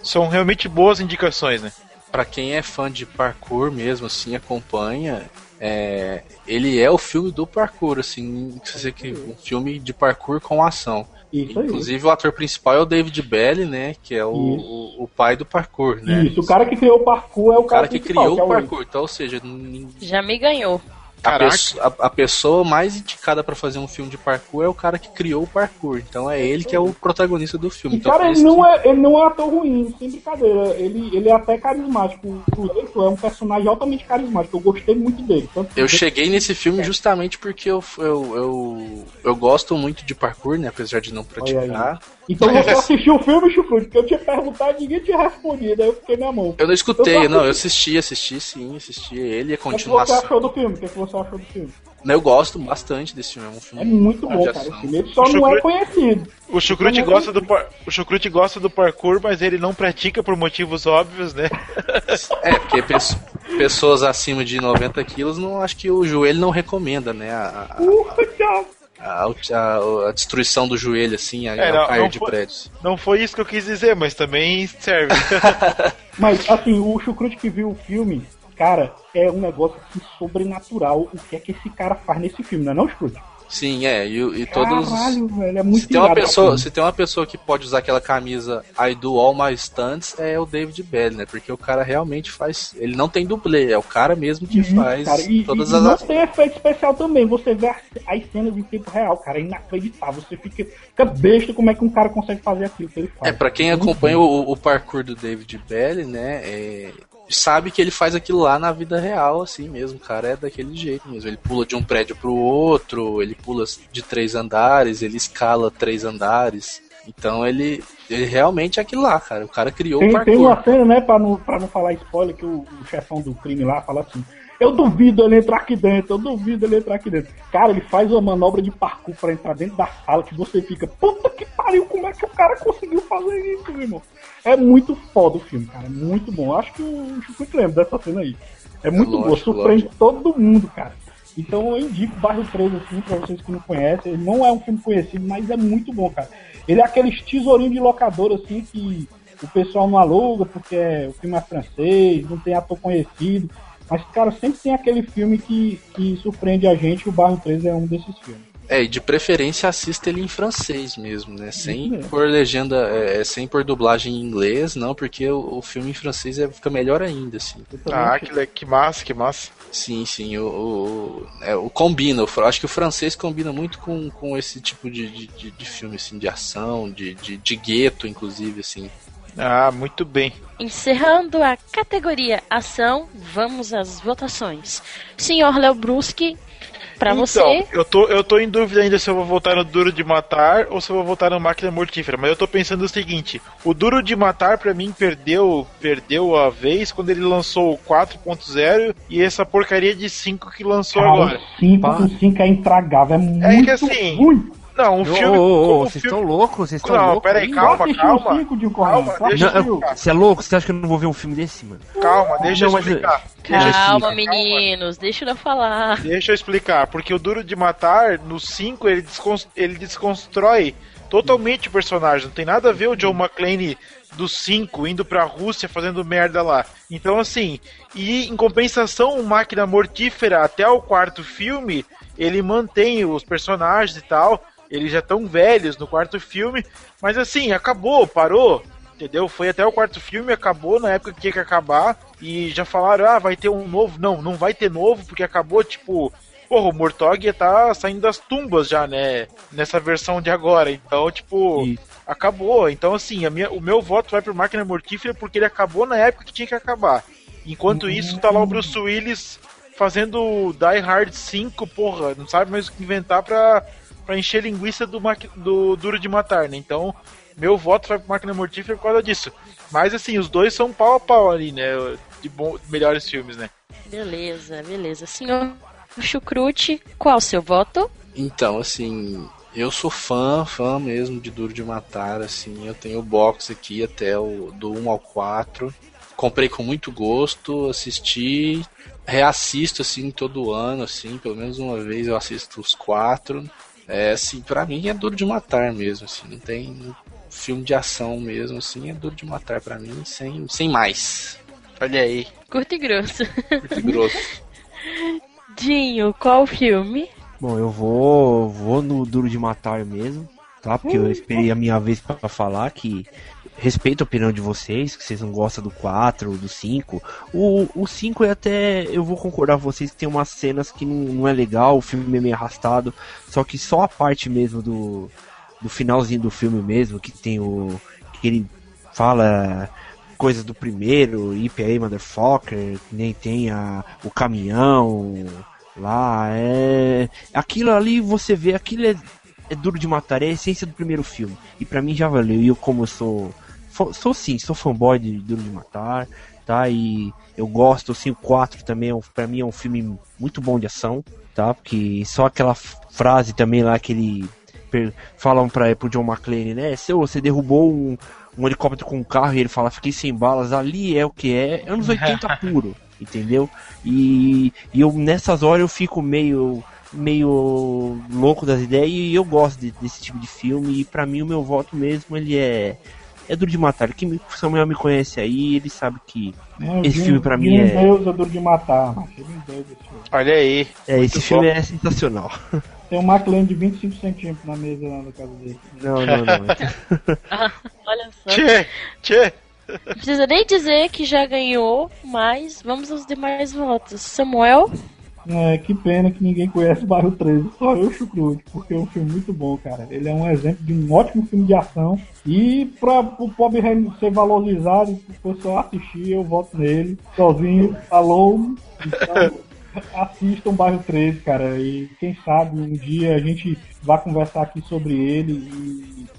são realmente boas indicações, né? Pra quem é fã de parkour mesmo, assim, acompanha. É, ele é o filme do parkour, assim, quer dizer que um filme de parkour com ação. Isso aí. Inclusive o ator principal é o David Belly, né? Que é o, o, o pai do parkour, né? Isso, o cara que criou o parkour é o, O cara que principal, criou é o parkour, então, ou seja, Já me ganhou. A, pesso- a- a pessoa mais indicada pra fazer um filme de parkour é o cara que criou o parkour. Então é ele que é o protagonista do filme. E Então, cara, ele não, que- é, ele não é ator ruim, sem brincadeira. Ele, ele é até carismático. O Leito é um personagem altamente carismático. Eu gostei muito dele. Tanto Eu que- cheguei nesse filme justamente porque eu, eu, eu, eu gosto muito de parkour, né? Apesar de não praticar. Então você assistiu o filme, Chucrute, que eu tinha perguntado e ninguém tinha respondido. Aí eu fiquei na mão. Eu não escutei, Eu não, eu assisti. assisti, sim, assisti ele, a O que, é que você continuação. achou do filme? O que, é você achou do filme? Eu gosto bastante desse filme, é um filme É muito bom, cara. Esse filme. Ele só não é conhecido. O Chucrute é gosta do par... o Chucrute gosta do parkour, mas ele não pratica por motivos óbvios, né? É, porque pesso- pessoas acima de 90 quilos, não acho que o joelho não recomenda, né? A, a- Porra, cara. A, a- a destruição do joelho, assim, a, É, não- cair não de foi- prédios. Não foi isso que eu quis dizer, mas também serve. [laughs] Mas, assim, o Chucrute que viu o filme, cara, é um negócio assim, sobrenatural. O que é que esse cara faz nesse filme, não é não, Chucrute? Sim, é, e, e todos. Caralho, velho, é muito Se tem, uma pessoa, se tem uma pessoa que pode usar aquela camisa I do all my stunts, é o David Bell, né? Porque o cara realmente faz. Ele não tem dublê, é o cara mesmo que Isso, faz cara, e, todas e as não tem efeito especial também. Você vê as, as cenas em tempo real, cara, é inacreditável. Você fica, fica besta como é que um cara consegue fazer aquilo que ele faz. É, pra quem acompanha o, o parkour do David Bell, né? é, sabe que ele faz aquilo lá na vida real, assim mesmo. O cara é daquele jeito mesmo. Ele pula de um prédio pro outro, ele pula de três andares, ele escala três andares. Então ele, ele realmente é aquilo lá, cara. O cara criou o Tem, parkour. tem uma cena, né, pra não, pra não falar spoiler, que o, o chefão do crime lá fala assim: Eu duvido ele entrar aqui dentro, eu duvido ele entrar aqui dentro. Cara, ele faz uma manobra de parkour pra entrar dentro da sala que você fica, puta que pariu, como é que o cara conseguiu fazer isso, meu irmão? É muito foda o filme, cara, é muito bom. Eu Acho que o Chico lembra dessa cena aí. É muito bom, lógico, surpreende lógico. todo mundo, cara. Então eu indico Bairro 3 assim, pra vocês que não conhecem. Ele não é um filme conhecido, mas é muito bom, cara. Ele é aqueles tesourinhos de locador assim que o pessoal não aluga porque é- o filme é francês, não tem ator conhecido. Mas, cara, sempre tem aquele filme que, que surpreende a gente, e o Bairro 3 é um desses filmes. É, e de preferência assista ele em francês mesmo, né? Sem mesmo. por legenda, é, é, sem por dublagem em inglês, não, porque o, o filme em francês é, fica melhor ainda, assim. Eu ah, que, que massa, que massa. Sim, sim, o, o, é, o combina, o fr- acho que o francês combina muito com, com esse tipo de, de, de- de filme, assim, de ação, de, de, de gueto, inclusive, assim. Ah, muito bem. Encerrando a categoria ação, vamos às votações. Senhor Léo Bruschi, pra então, você, Eu tô, eu tô em dúvida ainda se eu vou votar no Duro de Matar ou se eu vou votar no Máquina Mortífera. Mas eu tô pensando o seguinte: o Duro de Matar, pra mim, perdeu perdeu a vez quando ele lançou o 4.0 e essa porcaria de 5 que lançou Cara, agora. o 5 Pá. o 5 é intragável, é muito que assim, ruim. Não, um filme. ô, ô, vocês estão loucos, vocês estão Não, loucos. peraí, aí? calma, calma. o 5 de um Calma, deixa eu- Você é louco? Você acha que eu não vou ver um filme desse, mano? Calma, deixa Não, eu mas- explicar. Deixa eu calma explicar, meninos, deixa eu falar. Deixa eu explicar, porque o Duro de Matar, no 5, ele, descons- ele desconstrói totalmente o personagem. Não tem nada a ver o John McClane do 5 indo pra Rússia fazendo merda lá. Então, assim, e em compensação, o Máquina Mortífera, até o quarto filme, ele mantém os personagens e tal. Eles já estão velhos no quarto filme, mas assim, acabou, parou. Entendeu? Foi até o quarto filme, acabou na época que tinha que acabar. E já falaram, ah, vai ter um novo. Não, não vai ter novo, porque acabou, tipo. Porra, o Mortog tá saindo das tumbas já, né? Nessa versão de agora. Então, tipo, acabou. Então, assim, a minha, o meu voto vai pro Máquina Mortífera porque ele acabou na época que tinha que acabar. Enquanto isso, tá lá o Bruce Willis fazendo o Die Hard 5, porra, não sabe mais o que inventar pra, pra encher linguiça do, do Duro de Matar, né? Então, meu voto vai pro Máquina Mortífera por causa disso. Mas, assim, os dois são pau a pau ali, né? De bom, melhores filmes, né? Beleza, beleza. Senhor Chucrute, qual o seu voto? Então, assim, eu sou fã, fã mesmo de Duro de Matar, assim, eu tenho o box aqui até o do 1 ao 4. Comprei com muito gosto, assisti, reassisto assim todo ano, assim, pelo menos uma vez eu assisto os quatro. É, assim, pra mim é Duro de Matar mesmo, assim, não tem filme de ação mesmo, assim, é Duro de Matar pra mim, sem, sem mais. Olha aí. Curto e grosso. Curto e grosso. [laughs] Dinho, qual o filme? Bom, eu vou, vou no Duro de Matar mesmo. tá? Porque eu esperei a minha vez pra falar que respeito a opinião de vocês, que vocês não gostam do 4, do 5. O, o 5 é até. Eu vou concordar com vocês que tem umas cenas que não, não é legal, o filme é meio arrastado. Só que só a parte mesmo do. Do finalzinho do filme mesmo, que tem o. que ele fala coisas do primeiro, IPA Motherfucker, nem tem a, o caminhão lá, é. Aquilo ali você vê, aquilo é, é duro de matar, é a essência do primeiro filme. E pra mim já valeu. E eu como eu sou. Sou sim, sou fanboy de Duro de Matar, tá? E eu gosto, assim, o 4 também, é um- pra mim é um filme muito bom de ação, tá? Porque só aquela frase também lá que ele falam pra, pro John McClane, né? Seu, você derrubou um, um helicóptero com um carro e ele fala, fiquei sem balas, ali é o que é, anos 80 [laughs] puro, entendeu? E, e eu nessas horas eu fico meio meio louco das ideias e eu gosto de- desse tipo de filme e pra mim o meu voto mesmo ele é é duro de matar. Quem Samuel me conhece aí, ele sabe que É, Esse filme pra mim é- Deus é duro de matar, Deus filme. Olha aí. é, esse filme bom. é sensacional. [laughs] Tem um McLaren de 25 centímetros na mesa lá na casa dele. Não, não, não. [laughs] [laughs] Ah, olha só. Tchê, tchê. Não precisa nem dizer que já ganhou, mas vamos aos demais votos. Samuel, É, que pena que ninguém conhece o Bairro 13, só eu chucrude, porque é um filme muito bom, cara. Ele é um exemplo de um ótimo filme de ação. E pra o pobre ser valorizado, o pessoal assistir, eu voto nele, sozinho, alone. Então, assistam o Bairro 13, cara. E quem sabe um dia a gente vai conversar aqui sobre ele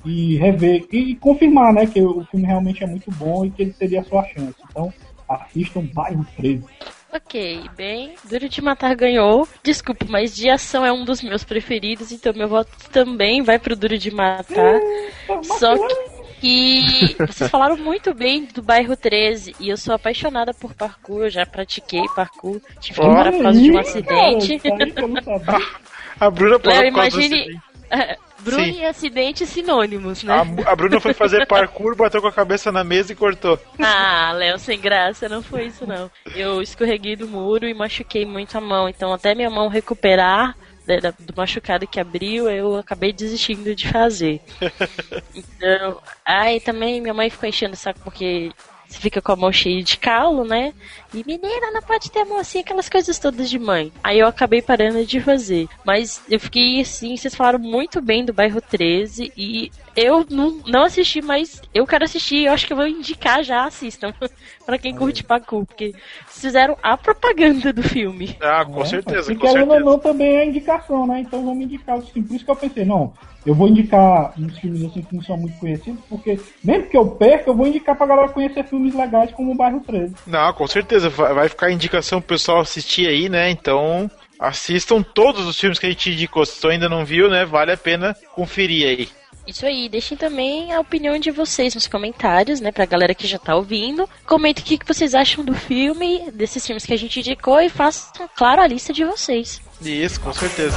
e, e rever, e, e confirmar, né, que o filme realmente é muito bom e que ele teria a sua chance. Então, assistam Bairro 13. Ok, bem, Duro de Matar ganhou. Desculpa, mas de ação é um dos meus preferidos, então meu voto também vai pro Duro de Matar. Só que vocês falaram muito bem do bairro 13 e eu sou apaixonada por parkour, eu já pratiquei parkour, tive que parar por causa de um acidente. cara. [laughs] A Bruna parou Léo, por causa do imagine. acidente. [laughs] Bruno Sim. e acidente sinônimos, né? A, a Bruna foi fazer parkour, [laughs] bateu com a cabeça na mesa e cortou. Ah, Léo, sem graça, não foi isso não. Eu escorreguei do muro e machuquei muito a mão, então até minha mão recuperar né, da- do machucado que abriu, eu acabei desistindo de fazer. [laughs] Então, aí também minha mãe ficou enchendo o saco porque você fica com a mão cheia de calo, né? E menina, não pode ter mão assim, aquelas coisas todas de mãe. Aí eu acabei parando de fazer. Mas eu fiquei assim, vocês falaram muito bem do bairro 13 e eu não, não assisti, mas eu quero assistir. Eu acho que eu vou indicar já, assistam. [laughs] pra quem curte parkour, porque vocês fizeram a propaganda do filme. Ah, com É, certeza, E com querendo ou certeza. não, também é indicação, né? Então vamos indicar os filmes. Por isso que eu pensei, não, eu vou indicar uns filmes assim que não são muito conhecidos, porque mesmo que eu perca, eu vou indicar pra galera conhecer filmes legais como o Bairro 13. Não, com certeza. Vai vai ficar indicação pro pessoal assistir aí, né? Então, assistam todos os filmes que a gente indicou. Se tu ainda não viu, né? Vale a pena conferir aí. Isso aí, deixem também a opinião de vocês nos comentários, né, pra galera que já tá ouvindo. Comentem o que, que vocês acham do filme, desses filmes que a gente indicou e façam, claro, a lista de vocês. Isso, com certeza.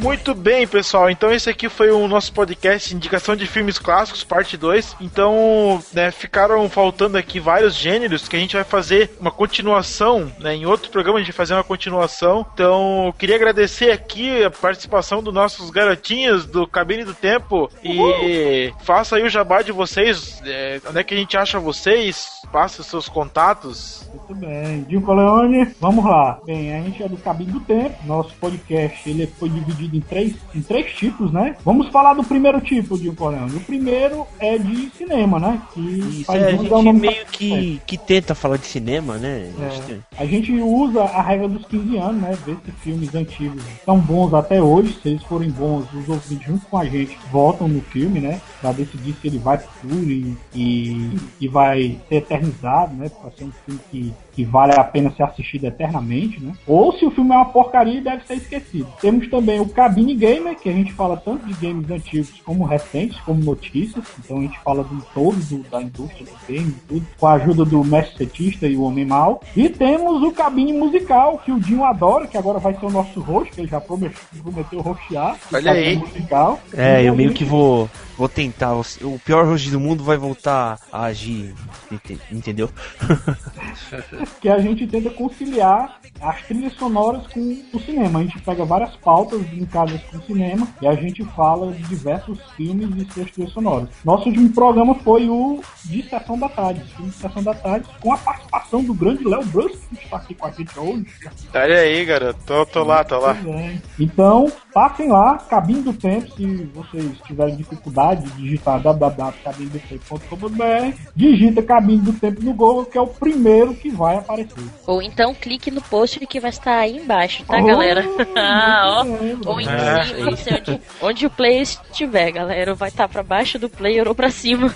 Muito bem, pessoal. Então esse aqui foi o nosso podcast Indicação de Filmes Clássicos, parte 2. Então, né, ficaram faltando aqui vários gêneros que a gente vai fazer uma continuação, né? Em outro programa a gente vai fazer uma continuação. Então, eu queria agradecer aqui a participação dos nossos garotinhos do Cabine do Tempo e faça aí o jabá de vocês, é, onde é que a gente acha vocês, passe os seus contatos. Muito bem. Dinho Leone, vamos lá. Bem, a gente é do Cabine do Tempo. Nosso podcast ele foi dividido em três, em três tipos, né? Vamos falar do primeiro tipo, Dinho Leone. O primeiro é de cinema, né? Que Isso, é, a gente meio que, que tenta falar de cinema, né? A gente É. A gente usa a regra dos 15 anos, né? Ver se filmes antigos são bons até hoje. Se eles forem bons, os ouvintes junto com a gente votam no filme, né? Pra decidir se ele vai pro e, e, e vai ser eternizado, né? Pra ser um filme que, que vale a pena ser assistido eternamente, né? Ou se o filme é uma porcaria e deve ser esquecido. Temos também o Cabine Gamer, que a gente fala tanto de games antigos como recentes, como notícias. Então a gente fala do todo do, da indústria do game, tudo, com a ajuda do mestre setista e o Homem Mal. E temos o Cabine Musical, que o Dinho adora, que agora vai ser o nosso host, que ele já prometeu, prometeu rostear. Olha aí. Musical. É, E eu meio que vou, vou tentar. O pior host do mundo vai voltar a agir. ente- Entendeu? [laughs] que a gente tenta conciliar as trilhas sonoras com o cinema. A gente pega várias pautas linkadas com o cinema e a gente fala de diversos filmes e suas trilhas sonoras. Nosso último programa foi o de Sessão da Tarde, o filme de Sessão da Tarde, com a participação do grande Léo Brusco, que está aqui com a gente hoje. Olha aí, garoto. Tô, tô lá, tô lá. É. Então, passem lá, Cabine do Tempo, se vocês tiverem dificuldade de digitar www.cabinedotempo.com.br, digita Cabine do Tempo no Google, que é o primeiro que vai aparecer. Ou então clique no post que vai estar aí embaixo, tá, Oh, galera? [laughs] ah, ó. Ou em É. cima, não sei onde, onde o player estiver, galera. Vai estar pra baixo do player ou pra cima.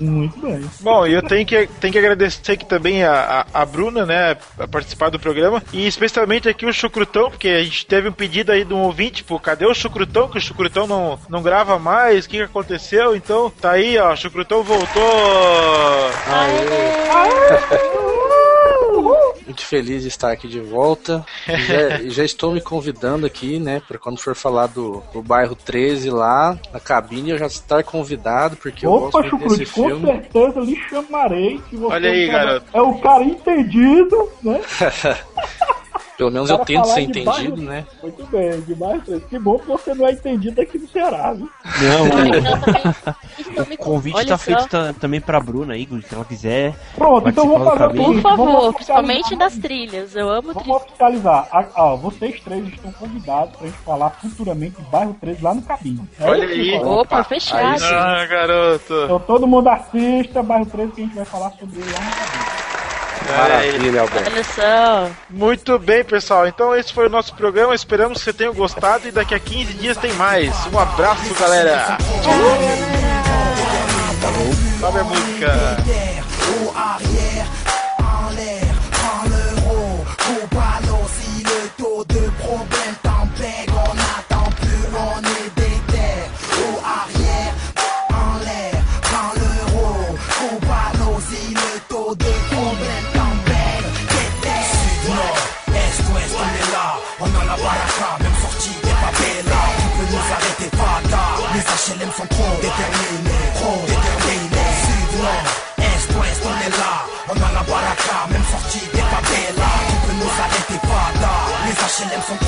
Muito bem. Bom, e eu tenho que, tenho que agradecer aqui também a, a, a Bruna, né, a participar do programa, e especialmente aqui o Chucrutão, porque a gente teve um pedido aí de um ouvinte, tipo, cadê o Chucrutão? Que o Chucrutão não, não grava mais, o que, que aconteceu? Então, tá aí, ó, o Chucrutão voltou! Muito feliz de estar aqui de volta. E [laughs] Já, já estou me convidando aqui, né, para quando for falar do, do bairro 13 lá, na cabine, eu já estar convidado, porque eu Opa, gosto muito desse Chucrute, com filme. certeza lhe chamarei. Que você Olha aí, é o cara- garoto. É o cara entendido, né? [laughs] Pelo menos eu tento ser entendido, bairro- né? Muito bem, demais. Que bom que você não é entendido aqui no Ceará, viu? Não, também. Então, me o convite olha tá só. feito ta- também pra Bruna aí, se ela quiser. Pronto, então vou fazer do o caminho. seguinte. Por favor, vamos principalmente das trilhas. Eu amo Vamos trilhas. oficializar. Ah, ó, vocês três estão convidados pra gente falar futuramente de bairro 13 lá no cabine. É Olha aí. Opa, fechado. Ah, garoto! Então todo mundo assista bairro 13 que a gente vai falar sobre ele lá no cabine. Maravilha, Alberto. Olha só. Muito bem, pessoal. Então esse foi o nosso programa. Esperamos que vocês tenham gostado e daqui a 15 dias tem mais. Um abraço, galera. Tchau. Sabe a música. Chilling from